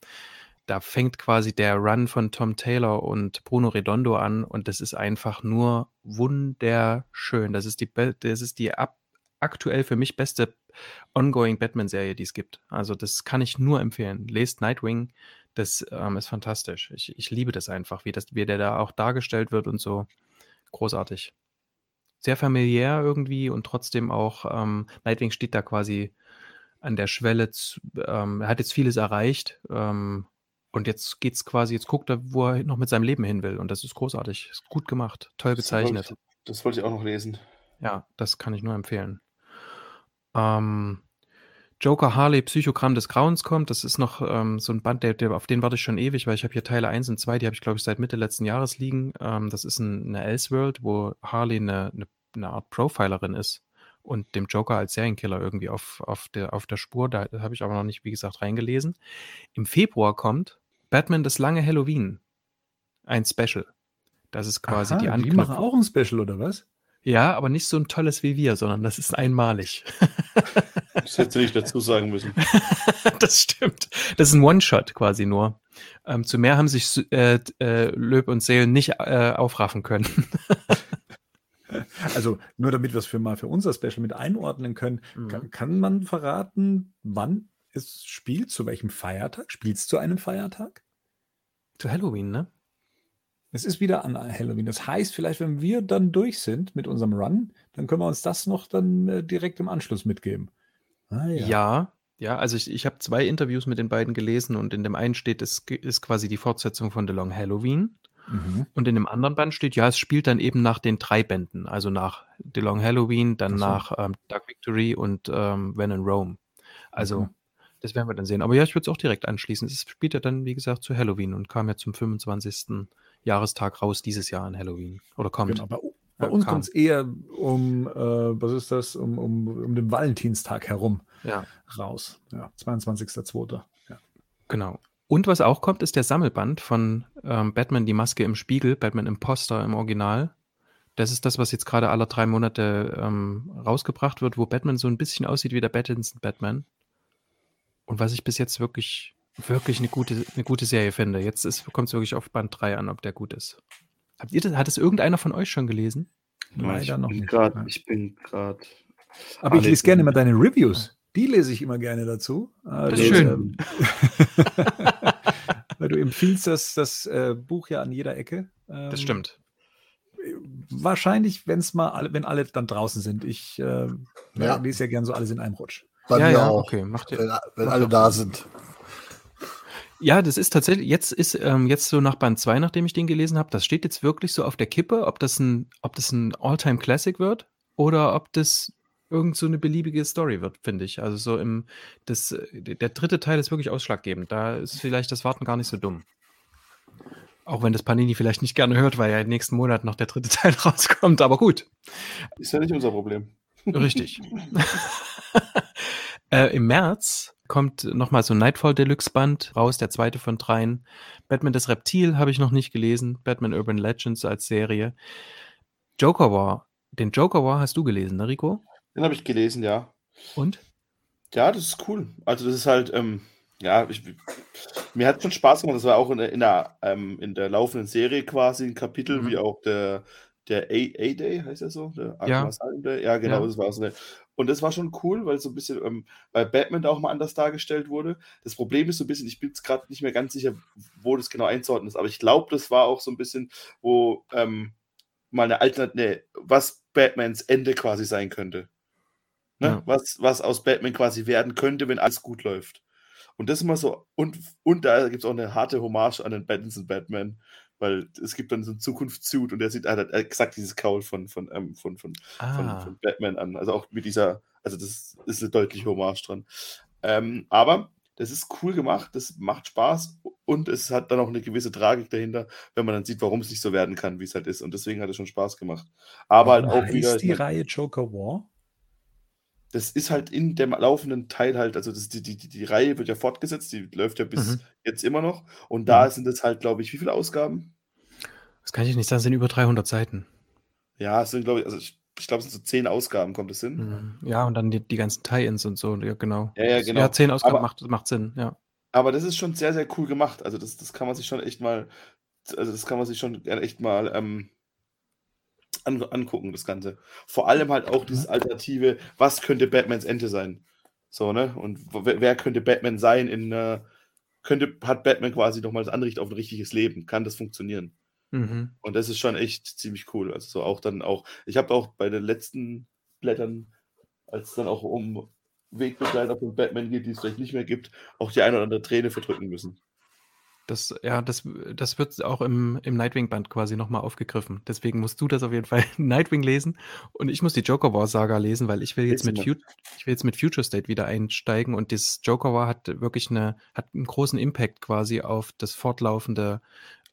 da fängt quasi der Run von Tom Taylor und Bruno Redondo an und das ist einfach nur wunderschön. Das ist die, das ist die ab, aktuell für mich beste ongoing Batman-Serie, die es gibt. Also das kann ich nur empfehlen. Lest Nightwing, das ähm, ist fantastisch. Ich, ich liebe das einfach, wie, das, wie der da auch dargestellt wird und so großartig. Sehr familiär irgendwie und trotzdem auch, ähm, Nightwing steht da quasi an der Schwelle, zu, ähm, er hat jetzt vieles erreicht ähm, und jetzt geht's quasi, jetzt guckt er, wo er noch mit seinem Leben hin will und das ist großartig, ist gut gemacht, toll gezeichnet. Das wollte ich, das wollte ich auch noch lesen. Ja, das kann ich nur empfehlen. Ähm, Joker Harley Psychogramm des Grauens kommt. Das ist noch ähm, so ein Band, der, der, auf den warte ich schon ewig, weil ich habe hier Teile 1 und 2, die habe ich, glaube ich, seit Mitte letzten Jahres liegen. Ähm, das ist ein, eine Elseworld, wo Harley eine, eine, eine, Art Profilerin ist und dem Joker als Serienkiller irgendwie auf, auf, der, auf der Spur. Da habe ich aber noch nicht, wie gesagt, reingelesen. Im Februar kommt Batman das lange Halloween. Ein Special. Das ist quasi Aha, die Anknüpfung. Die machen auch ein Special, oder was? Ja, aber nicht so ein tolles wie wir, sondern das ist einmalig. Das hätte ich dazu sagen müssen. das stimmt. Das ist ein One-Shot quasi nur. Ähm, zu mehr haben sich äh, äh, Löb und Seelen nicht äh, aufraffen können. also nur damit wir es für mal für unser Special mit einordnen können, mhm. kann, kann, man verraten, wann es spielt, zu welchem Feiertag? Spielt es zu einem Feiertag? Zu Halloween, ne? Es ist wieder an Halloween. Das heißt, vielleicht, wenn wir dann durch sind mit unserem Run, dann können wir uns das noch dann äh, direkt im Anschluss mitgeben. Ah, ja. ja. ja, also ich, ich habe zwei Interviews mit den beiden gelesen und in dem einen steht, es ist quasi die Fortsetzung von The Long Halloween. Mhm. Und in dem anderen Band steht, ja, es spielt dann eben nach den drei Bänden, also nach The Long Halloween, dann so. nach ähm, Dark Victory und ähm, When in Rome. Also, mhm. das werden wir dann sehen. Aber ja, ich würde es auch direkt anschließen. Es spielt ja dann, wie gesagt, zu Halloween und kam ja zum 25. Jahrestag raus dieses Jahr an Halloween. Oder kommt. Genau, bei, bei uns kommt es eher um, äh, was ist das, um, um, um den Valentinstag herum ja. raus. Ja, 22.02. Ja. Genau. Und was auch kommt, ist der Sammelband von ähm, Batman die Maske im Spiegel, Batman Imposter im Original. Das ist das, was jetzt gerade alle drei Monate ähm, rausgebracht wird, wo Batman so ein bisschen aussieht wie der Pattinson Batman. Und was ich bis jetzt wirklich wirklich eine gute, eine gute Serie finde. Jetzt kommt es wirklich auf Band 3 an, ob der gut ist. Habt ihr das, hat es irgendeiner von euch schon gelesen? Leider noch nicht. Grad, ich bin gerade. Aber ich lese gerne immer deine Reviews. Die lese ich immer gerne dazu. Also, das ist schön. Ähm, weil du empfiehlst das, das äh, Buch ja an jeder Ecke. Ähm, das stimmt. Wahrscheinlich, wenn es mal alle, wenn alle dann draußen sind. Ich äh, ja. lese ja gerne so alles in einem Rutsch. Bei ja, mir ja, auch. Okay, macht wenn, wenn alle da sind. Ja, das ist tatsächlich, jetzt ist ähm, jetzt so nach Band 2, nachdem ich den gelesen habe, das steht jetzt wirklich so auf der Kippe, ob das ein, ob das ein All-Time Classic wird oder ob das irgend so eine beliebige Story wird, finde ich. Also so im, das, der dritte Teil ist wirklich ausschlaggebend. Da ist vielleicht das Warten gar nicht so dumm. Auch wenn das Panini vielleicht nicht gerne hört, weil ja im nächsten Monat noch der dritte Teil rauskommt, aber gut. Ist ja nicht unser Problem. Richtig. äh, Im März kommt nochmal so ein Nightfall Deluxe Band raus, der zweite von dreien. Batman das Reptil habe ich noch nicht gelesen. Batman Urban Legends als Serie. Joker War. Den Joker War hast du gelesen, ne, Rico? Den habe ich gelesen, ja. Und? Ja, das ist cool. Also, das ist halt, ähm, ja, ich, mir hat schon Spaß gemacht. Das war auch in der, in der, ähm, in der laufenden Serie quasi ein Kapitel, mhm. wie auch der, der A-Day, heißt er so? Der ja. ja, genau, ja. das war so eine. Und das war schon cool, weil so ein bisschen, ähm, weil Batman da auch mal anders dargestellt wurde. Das Problem ist so ein bisschen, ich bin jetzt gerade nicht mehr ganz sicher, wo das genau einzuordnen ist, aber ich glaube, das war auch so ein bisschen, wo ähm, mal eine Alternative, nee, was Batmans Ende quasi sein könnte. Ne? Ja. Was, was aus Batman quasi werden könnte, wenn alles gut läuft. Und das ist immer so, und, und da gibt es auch eine harte Hommage an den Pattinson Batman, weil es gibt dann so einen Zukunftssuit und der sieht halt exakt dieses Kaul von, von, ähm, von, von, ah. von, von, Batman an. Also auch mit dieser, also das ist eine deutliche Hommage dran. Ähm, aber das ist cool gemacht, das macht Spaß und es hat dann auch eine gewisse Tragik dahinter, wenn man dann sieht, warum es nicht so werden kann, wie es halt ist. Und deswegen hat es schon Spaß gemacht. Aber halt auch wieder. Ist die Reihe Joker War? Das ist halt in dem laufenden Teil halt, also das, die, die, die, Reihe wird ja fortgesetzt, die läuft ja bis mhm. jetzt immer noch. Und da mhm. sind es halt, glaube ich, wie viele Ausgaben? Das kann ich nicht sagen, es sind über 300 Seiten. Ja, es sind, glaube ich, also ich, ich glaube, es sind so zehn Ausgaben, kommt es hin? Mhm. Ja, und dann die, die ganzen Tie-Ins und so, ja, genau. Ja, ja, genau. Ja, zehn Ausgaben aber, macht, macht Sinn, ja. Aber das ist schon sehr, sehr cool gemacht. Also, das, das kann man sich schon echt mal, also, das kann man sich schon echt mal, ähm, an, angucken, das Ganze. Vor allem halt auch dieses Alternative, was könnte Batmans Ende sein? So, ne? Und wer, könnte Batman sein in äh, könnte, hat Batman quasi nochmal das Anricht auf ein richtiges Leben? Kann das funktionieren? Mhm. Und das ist schon echt ziemlich cool. Also so auch dann auch, ich habe auch bei den letzten Blättern, als es dann auch um Wegbegleiter von Batman geht, die es vielleicht nicht mehr gibt, auch die eine oder andere Träne verdrücken müssen. Das, ja, das, das wird auch im, im Nightwing-Band quasi nochmal aufgegriffen. Deswegen musst du das auf jeden Fall Nightwing lesen und ich muss die Joker War Saga lesen, weil ich will jetzt mit, Fut ich will jetzt mit Future State wieder einsteigen und das Joker War hat wirklich eine, hat einen großen Impact quasi auf das fortlaufende,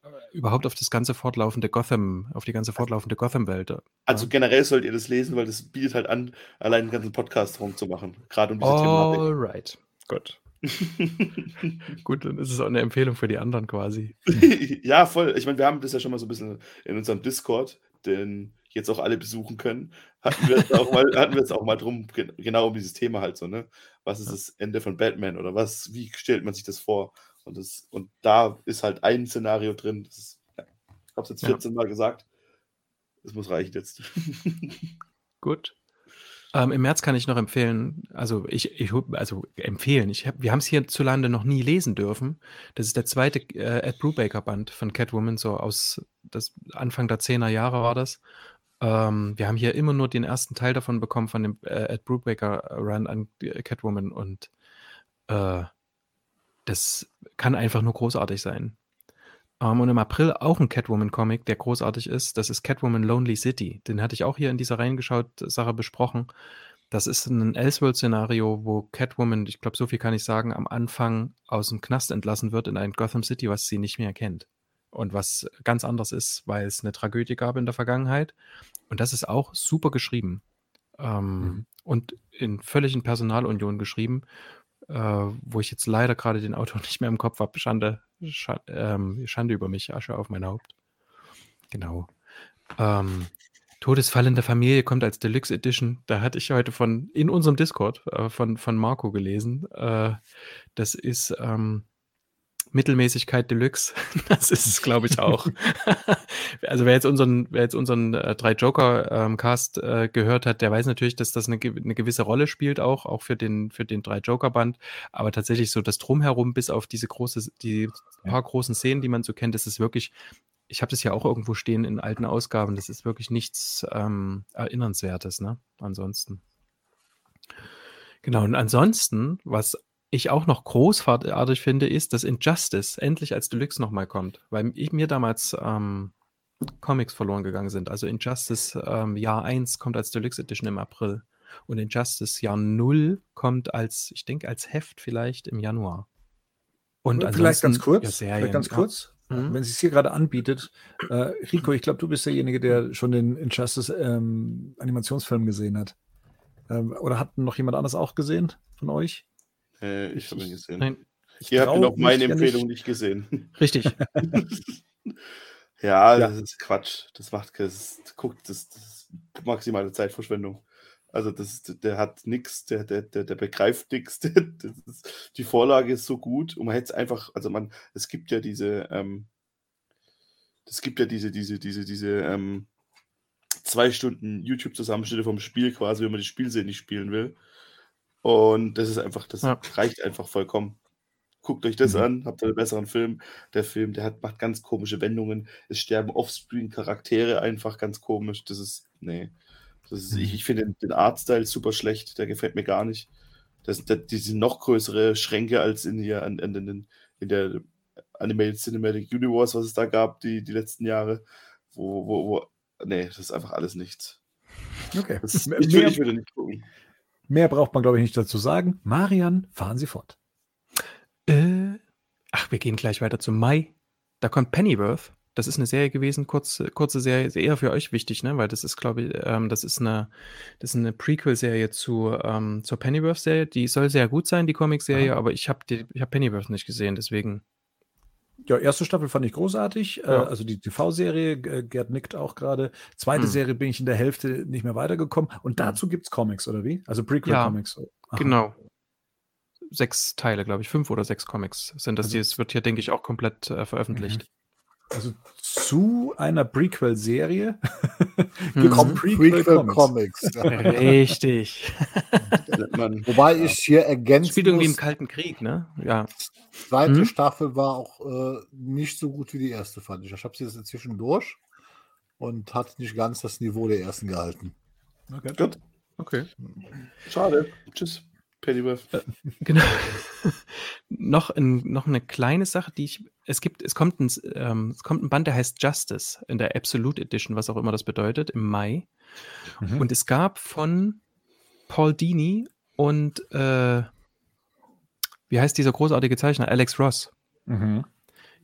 äh, überhaupt auf das ganze fortlaufende Gotham, auf die ganze fortlaufende Gotham-Welt. Also generell sollt ihr das lesen, weil das bietet halt an, allein einen ganzen Podcast rumzumachen. Gerade um diese Thematik. Alright, gut. Gut, dann ist es auch eine Empfehlung für die anderen quasi. ja, voll. Ich meine, wir haben das ja schon mal so ein bisschen in unserem Discord, den jetzt auch alle besuchen können. Hatten wir es auch mal, hatten wir es auch mal drum, genau um dieses Thema halt so, ne? Was ist das Ende von Batman oder was, wie stellt man sich das vor? Und, das, und da ist halt ein Szenario drin, das ist, ja, ich habe es jetzt 14 ja. Mal gesagt. Das muss reichen jetzt. Gut. Ähm, Im März kann ich noch empfehlen, also ich, ich also empfehlen, ich hab, wir haben es hierzulande noch nie lesen dürfen. Das ist der zweite äh, Ed Brubaker Band von Catwoman, so aus das Anfang der 10er Jahre war das. Ähm, wir haben hier immer nur den ersten Teil davon bekommen, von dem äh, Ed Brubaker Run an Catwoman und äh, das kann einfach nur großartig sein. Ähm, und im April auch ein Catwoman-Comic, der großartig ist. Das ist Catwoman Lonely City. Den hatte ich auch hier in dieser Reingeschaut-Sache besprochen. Das ist ein Elseworld-Szenario, wo Catwoman, ich glaube, so viel kann ich sagen, am Anfang aus dem Knast entlassen wird in ein Gotham City, was sie nicht mehr kennt. Und was ganz anders ist, weil es eine Tragödie gab in der Vergangenheit. Und das ist auch super geschrieben. Ähm, mhm. Und in völligen Personalunion geschrieben, äh, wo ich jetzt leider gerade den Autor nicht mehr im Kopf habe. Schande, Schande, ähm, Schande über mich, Asche auf mein Haupt. Genau. Ähm, Todesfall in der Familie kommt als Deluxe Edition. Da hatte ich heute von in unserem Discord äh, von, von Marco gelesen. Äh, das ist, ähm, Mittelmäßigkeit Deluxe. Das ist es, glaube ich, auch. also wer jetzt unseren, wer jetzt unseren äh, drei Joker-Cast ähm, äh, gehört hat, der weiß natürlich, dass das eine, eine, gewisse Rolle spielt, auch, auch für den, für den drei Joker-Band. Aber tatsächlich so das Drumherum, bis auf diese große, die paar großen Szenen, die man so kennt, das ist wirklich, ich habe das ja auch irgendwo stehen in alten Ausgaben, das ist wirklich nichts ähm, Erinnernswertes, ne? Ansonsten. Genau, und ansonsten, was ich auch noch großartig finde, ist, dass Injustice endlich als Deluxe nochmal kommt, weil ich, mir damals ähm, Comics verloren gegangen sind. Also Injustice ähm, Jahr 1 kommt als Deluxe Edition im April und Injustice Jahr 0 kommt als, ich denke, als Heft vielleicht im Januar. Und vielleicht ganz kurz, ja, Serien, vielleicht ganz kurz, mhm. wenn sie es hier gerade anbietet. Äh, Rico, ich glaube, du bist derjenige, der schon den Injustice ähm, Animationsfilm gesehen hat. Ähm, oder hat noch jemand anders auch gesehen von euch? Äh, ich habe ihn gesehen. Nein. Ihr habt noch meine Empfehlung nicht. gesehen. Richtig. ja, ja, das ist Quatsch. Das macht das, guckt, das, das ist maximale Zeitverschwendung. Also das, der hat nichts, der, der, der, der begreift nichts. Die Vorlage ist so gut und man hätte es einfach, also man, es gibt ja diese, ähm, es gibt ja diese, diese, diese, diese ähm, zwei Stunden YouTube-Zusammenschnitte vom Spiel quasi, wenn man die Spielserie nicht spielen will. Und das ist einfach, das ja. reicht einfach vollkommen. Guckt euch das mhm. an, habt einen besseren Film. Der Film, der hat, macht ganz komische Wendungen. Es sterben Offscreen-Charaktere einfach ganz komisch. Das ist, nee. Das ist, ich, mhm. ich finde den, den Artstyle super schlecht. Der gefällt mir gar nicht. Das, das, die sind noch größere Schränke als in, hier, an, an, in, in der Animated Cinematic Universe, was es da gab, die, die letzten Jahre. Wo, wo, wo, nee, das ist einfach alles nichts. Okay. Das, ich, will, ich würde nicht gucken. Mehr braucht man, glaube ich, nicht dazu sagen. Marian, fahren Sie fort. Äh, ach, wir gehen gleich weiter zum Mai. Da kommt Pennyworth. Das ist eine Serie gewesen, kurze, kurze Serie, ist eher für euch wichtig, ne? Weil das ist, glaube ich, ähm, das ist eine, das ist eine Prequel-Serie zu, ähm, zur Pennyworth-Serie. Die soll sehr gut sein, die Comic-Serie, aber ich habe hab Pennyworth nicht gesehen, deswegen ja, erste Staffel fand ich großartig. Äh, ja. Äh, also die TV-Serie, Gerd nickt auch gerade. Zweite hm. Serie bin ich in der Hälfte nicht mehr weitergekommen. Und dazu gibt es Comics, oder wie? Also Prequel-Comics. Ja, genau. Sechs Teile, glaube ich. Fünf oder sechs Comics sind das. Also, es wird hier, denke ich, auch komplett äh, veröffentlicht. Mhm. Also zu einer Prequel-Serie gibt es Prequel-Comics. Prequel Richtig. Wobei ich hier ergänzen Spielt irgendwie im Kalten Krieg, ne? Ja. Die zweite hm? Staffel war auch äh, nicht so gut wie die erste, fand ich. Ich habe sie jetzt inzwischen durch und hat nicht ganz das Niveau der ersten gehalten. Okay. Gut. Okay. Schade. Tschüss. Pennyworth. Äh, genau. noch, ein, noch eine kleine Sache, die ich. Es gibt, es kommt ein, ähm, es kommt ein Band, der heißt Justice in der Absolute Edition, was auch immer das bedeutet, im Mai. Mhm. Und es gab von Paul Dini und äh, wie heißt dieser großartige Zeichner? Alex Ross. Mhm.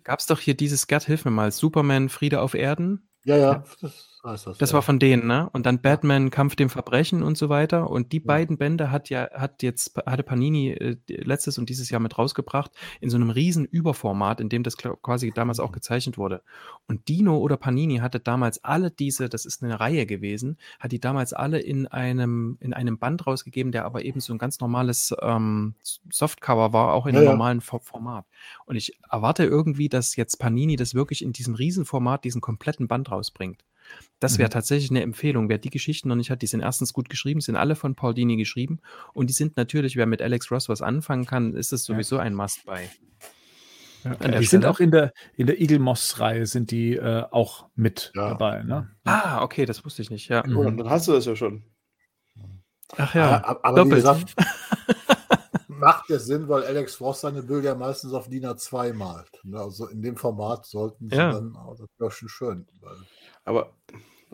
Gab es doch hier dieses, Gerd, hilf mir mal, Superman, Friede auf Erden. Ja, ja, heißt das. Das ja. war von denen, ne? Und dann Batman, Kampf dem Verbrechen und so weiter. Und die ja. beiden Bände hat ja, hat jetzt, hatte Panini äh, letztes und dieses Jahr mit rausgebracht in so einem riesen Überformat, in dem das quasi damals auch mhm. gezeichnet wurde. Und Dino oder Panini hatte damals alle diese, das ist eine Reihe gewesen, hat die damals alle in einem, in einem Band rausgegeben, der aber eben so ein ganz normales ähm, Softcover war, auch in ja, einem normalen Format. Und ich erwarte irgendwie, dass jetzt Panini das wirklich in diesem Riesenformat, diesen kompletten Band rausbringt. Das wäre mhm. tatsächlich eine Empfehlung. Wer die Geschichten noch nicht hat, die sind erstens gut geschrieben, sind alle von Paul Dini geschrieben und die sind natürlich, wer mit Alex Ross was anfangen kann, ist es sowieso ja. ein Must-Buy. Ja, die sind auch in der, in der Eagle Moss-Reihe sind die äh, auch mit ja. dabei. Ne? Ah, okay, das wusste ich nicht. Ja. Mhm. Oh, dann hast du das ja schon. Ach ja, aber, aber wie gesagt, macht ja Sinn, weil Alex Ross seine Bilder meistens auf DIN A2 malt. Ne? Also in dem Format sollten sie ja. dann, oh, das wäre schon schön. Weil aber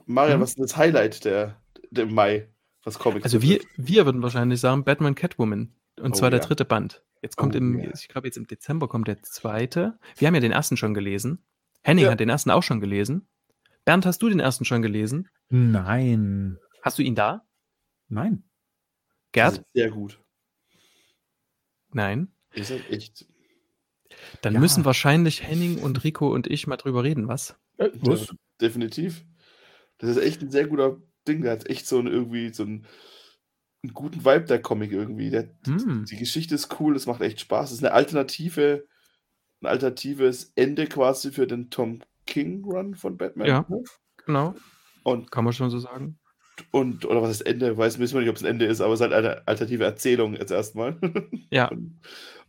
Marian, hm? was ist das Highlight der, der Mai, was Comics Also wir, wir würden wahrscheinlich sagen Batman Catwoman. Und oh, zwar der ja. dritte Band. Jetzt kommt oh, im, ja. ich glaube jetzt im Dezember kommt der zweite. Wir haben ja den ersten schon gelesen. Henning ja. hat den ersten auch schon gelesen. Bernd, hast du den ersten schon gelesen? Nein. Hast du ihn da? Nein. Gerd? Sehr gut. Nein. Ist echt. Dann ja. müssen wahrscheinlich Henning und Rico und ich mal drüber reden, was? Äh, was? definitiv. Das ist echt ein sehr guter Ding. Der hat echt so einen, irgendwie so einen, einen guten Vibe, der Comic irgendwie. Der, mm. Die Geschichte ist cool, es macht echt Spaß. Es ist eine alternative, ein alternatives Ende quasi für den Tom King-Run von Batman. Ja, genau. Und kann man schon so sagen. Und, oder was ist Ende? Weiß wissen wir nicht, ob es ein Ende ist, aber es ist halt eine alternative Erzählung jetzt erstmal. Ja. Und,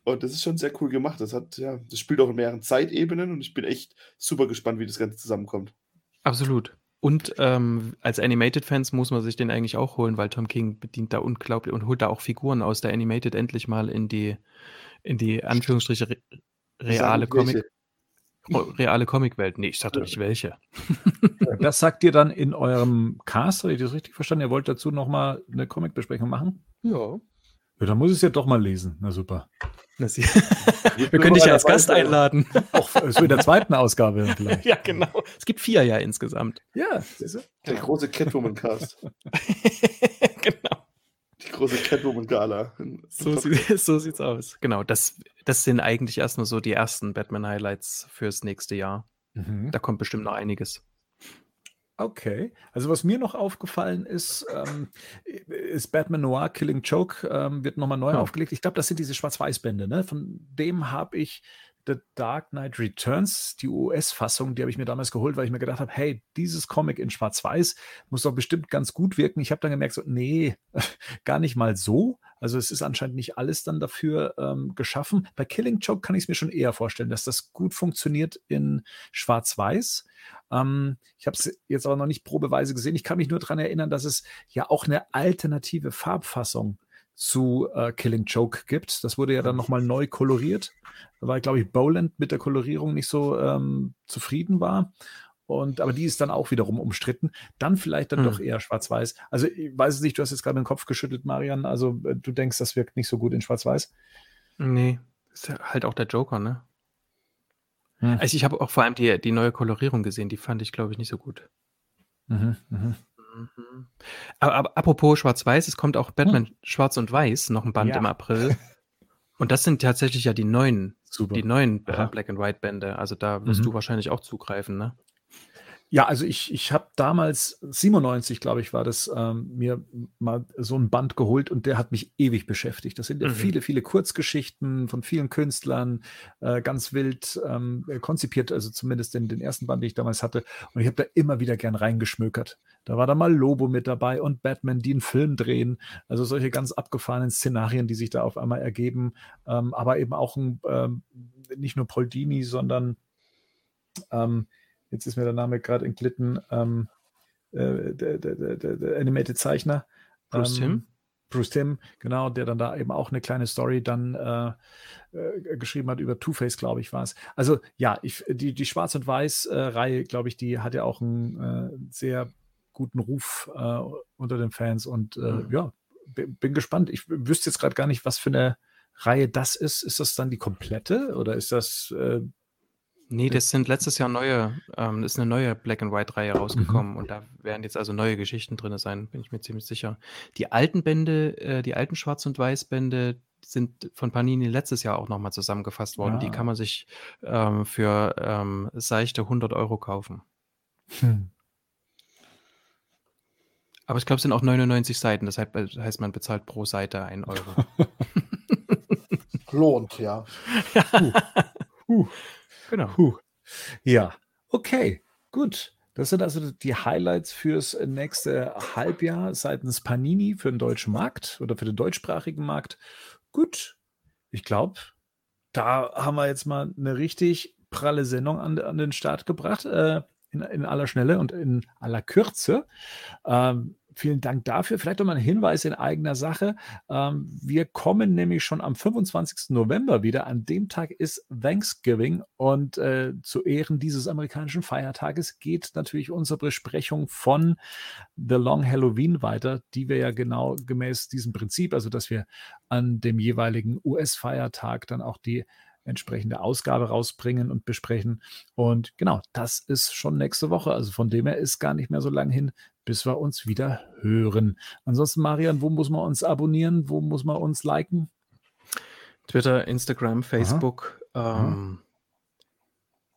und, das ist schon sehr cool gemacht. Das hat, ja, das spielt auch in mehreren Zeitebenen und ich bin echt super gespannt, wie das Ganze zusammenkommt. Absolut. Und ähm, als Animated-Fans muss man sich den eigentlich auch holen, weil Tom King bedient da unglaublich und holt da auch Figuren aus der Animated endlich mal in die, in die Anführungsstriche re reale Comic. Reale Comicwelt. Nee, ich sag doch nicht welche. das sagt ihr dann in eurem Cast, habe ich das richtig verstanden? Ihr wollt dazu nochmal eine Comic-Besprechung machen? Ja. Ja, dann muss ich es ja doch mal lesen. Na super. Wir können dich ja als Gast einladen. Auch so in der zweiten Ausgabe vielleicht. ja, genau. Es gibt vier ja insgesamt. Ja, der große Catwoman-Cast. genau. Die große Catwoman-Gala. So, sieht, so sieht's aus. Genau, das, das sind eigentlich erstmal so die ersten Batman-Highlights fürs nächste Jahr. Mhm. Da kommt bestimmt noch einiges. Okay, also was mir noch aufgefallen ist, ähm, ist Batman Noir Killing Joke ähm, wird nochmal neu ja. aufgelegt. Ich glaube, das sind diese Schwarz-Weiß-Bände. Ne? Von dem habe ich The Dark Knight Returns, die US-Fassung, die habe ich mir damals geholt, weil ich mir gedacht habe, hey, dieses Comic in Schwarz-Weiß muss doch bestimmt ganz gut wirken. Ich habe dann gemerkt, so, nee, gar nicht mal so. Also es ist anscheinend nicht alles dann dafür ähm, geschaffen. Bei Killing Joke kann ich es mir schon eher vorstellen, dass das gut funktioniert in Schwarz-Weiß. Ähm, ich habe es jetzt aber noch nicht probeweise gesehen. Ich kann mich nur daran erinnern, dass es ja auch eine alternative Farbfassung zu äh, Killing Joke gibt. Das wurde ja dann nochmal neu koloriert, weil, glaube ich, Boland mit der Kolorierung nicht so ähm, zufrieden war. Und, aber die ist dann auch wiederum umstritten. Dann vielleicht dann hm. doch eher schwarz-weiß. Also, ich weiß es nicht, du hast jetzt gerade den Kopf geschüttelt, Marian. Also, äh, du denkst, das wirkt nicht so gut in schwarz-weiß? Nee, ist halt auch der Joker, ne? Hm. Also, ich habe auch vor allem die, die neue Kolorierung gesehen. Die fand ich, glaube ich, nicht so gut. Mhm, mhm. Mhm. Aber, aber, apropos Schwarz-Weiß, es kommt auch Batman hm. Schwarz und Weiß, noch ein Band ja. im April. Und das sind tatsächlich ja die neuen, Super. die neuen äh, Black and White Bände. Also da wirst mhm. du wahrscheinlich auch zugreifen, ne? Ja, also ich, ich habe damals, 97, glaube ich, war das, ähm, mir mal so ein Band geholt und der hat mich ewig beschäftigt. Das sind ja mhm. viele, viele Kurzgeschichten von vielen Künstlern, äh, ganz wild ähm, konzipiert, also zumindest den, den ersten Band, den ich damals hatte. Und ich habe da immer wieder gern reingeschmökert. Da war da mal Lobo mit dabei und Batman, die einen Film drehen. Also solche ganz abgefahrenen Szenarien, die sich da auf einmal ergeben. Ähm, aber eben auch ein, ähm, nicht nur Paul Dini, sondern ähm, jetzt ist mir der Name gerade entglitten, ähm, äh, der, der, der, der, Animated Zeichner. Bruce ähm, Tim? Bruce Tim, genau, der dann da eben auch eine kleine Story dann äh, äh, geschrieben hat über Two-Face, glaube ich, war es. Also ja, ich, die, die Schwarz- und Weiß-Reihe, glaube ich, die hat ja auch einen äh, sehr guten Ruf äh, unter den Fans und äh, mhm. ja, bin gespannt. Ich wüsste jetzt gerade gar nicht, was für eine Reihe das ist. Ist das dann die komplette oder ist das äh, Nee, das sind letztes Jahr neue, ähm, ist eine neue Black and White Reihe rausgekommen mhm. und da werden jetzt also neue Geschichten drin sein, bin ich mir ziemlich sicher. Die alten Bände, äh, die alten Schwarz- und Weiß-Bände sind von Panini letztes Jahr auch nochmal zusammengefasst worden. Ja. Die kann man sich ähm, für ähm, seichte 100 Euro kaufen. Hm. Aber ich glaube, es sind auch 99 Seiten, deshalb äh, heißt man bezahlt pro Seite 1 Euro. Lohnt, ja. ja. Uh. Uh. Genau. Puh. Ja, okay, gut. Das sind also die Highlights fürs nächste Halbjahr seitens Panini für den deutschen Markt oder für den deutschsprachigen Markt. Gut, ich glaube, da haben wir jetzt mal eine richtig pralle Sendung an, an den Start gebracht, äh, in, in, aller Schnelle und in aller Kürze. Ähm, Vielen Dank dafür. Vielleicht noch mal ein Hinweis in eigener Sache. Ähm, wir kommen nämlich schon am 25. November wieder. An dem Tag ist Thanksgiving und äh, zu Ehren dieses amerikanischen Feiertages geht natürlich unsere Besprechung von The Long Halloween weiter, die wir ja genau gemäß diesem Prinzip, also dass wir an dem jeweiligen US-Feiertag dann auch die entsprechende Ausgabe rausbringen und besprechen. Und genau, das ist schon nächste Woche. Also von dem her ist gar nicht mehr so lang hin, bis wir uns wieder hören. Ansonsten, Marian, wo muss man uns abonnieren? Wo muss man uns liken? Twitter, Instagram, Facebook, ähm,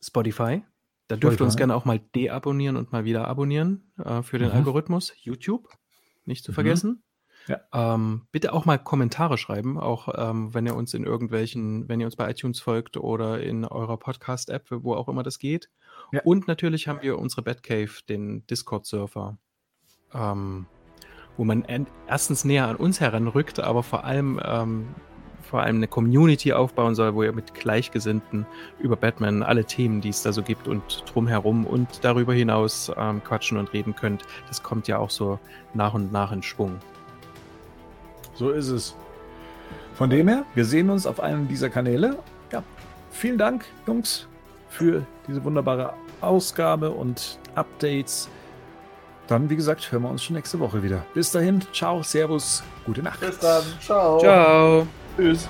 Spotify. Da dürft ihr uns gerne auch mal deabonnieren und mal wieder abonnieren äh, für den mhm. Algorithmus. YouTube, nicht zu mhm. vergessen. Ja. Ähm, bitte auch mal Kommentare schreiben, auch ähm, wenn ihr uns in irgendwelchen, wenn ihr uns bei iTunes folgt oder in eurer Podcast-App, wo auch immer das geht. Ja. Und natürlich haben wir unsere Batcave, den Discord-Server, ähm, wo man erstens näher an uns heranrückt, aber vor allem ähm, vor allem eine Community aufbauen soll, wo ihr mit Gleichgesinnten über Batman alle Themen, die es da so gibt und drumherum und darüber hinaus ähm, quatschen und reden könnt. Das kommt ja auch so nach und nach in Schwung. So ist es. Von dem her, wir sehen uns auf einem dieser Kanäle. Ja, vielen Dank, Jungs, für diese wunderbare Ausgabe und Updates. Dann, wie gesagt, hören wir uns schon nächste Woche wieder. Bis dahin, ciao, servus, gute Nacht. Bis dann, ciao. Ciao. Tschüss.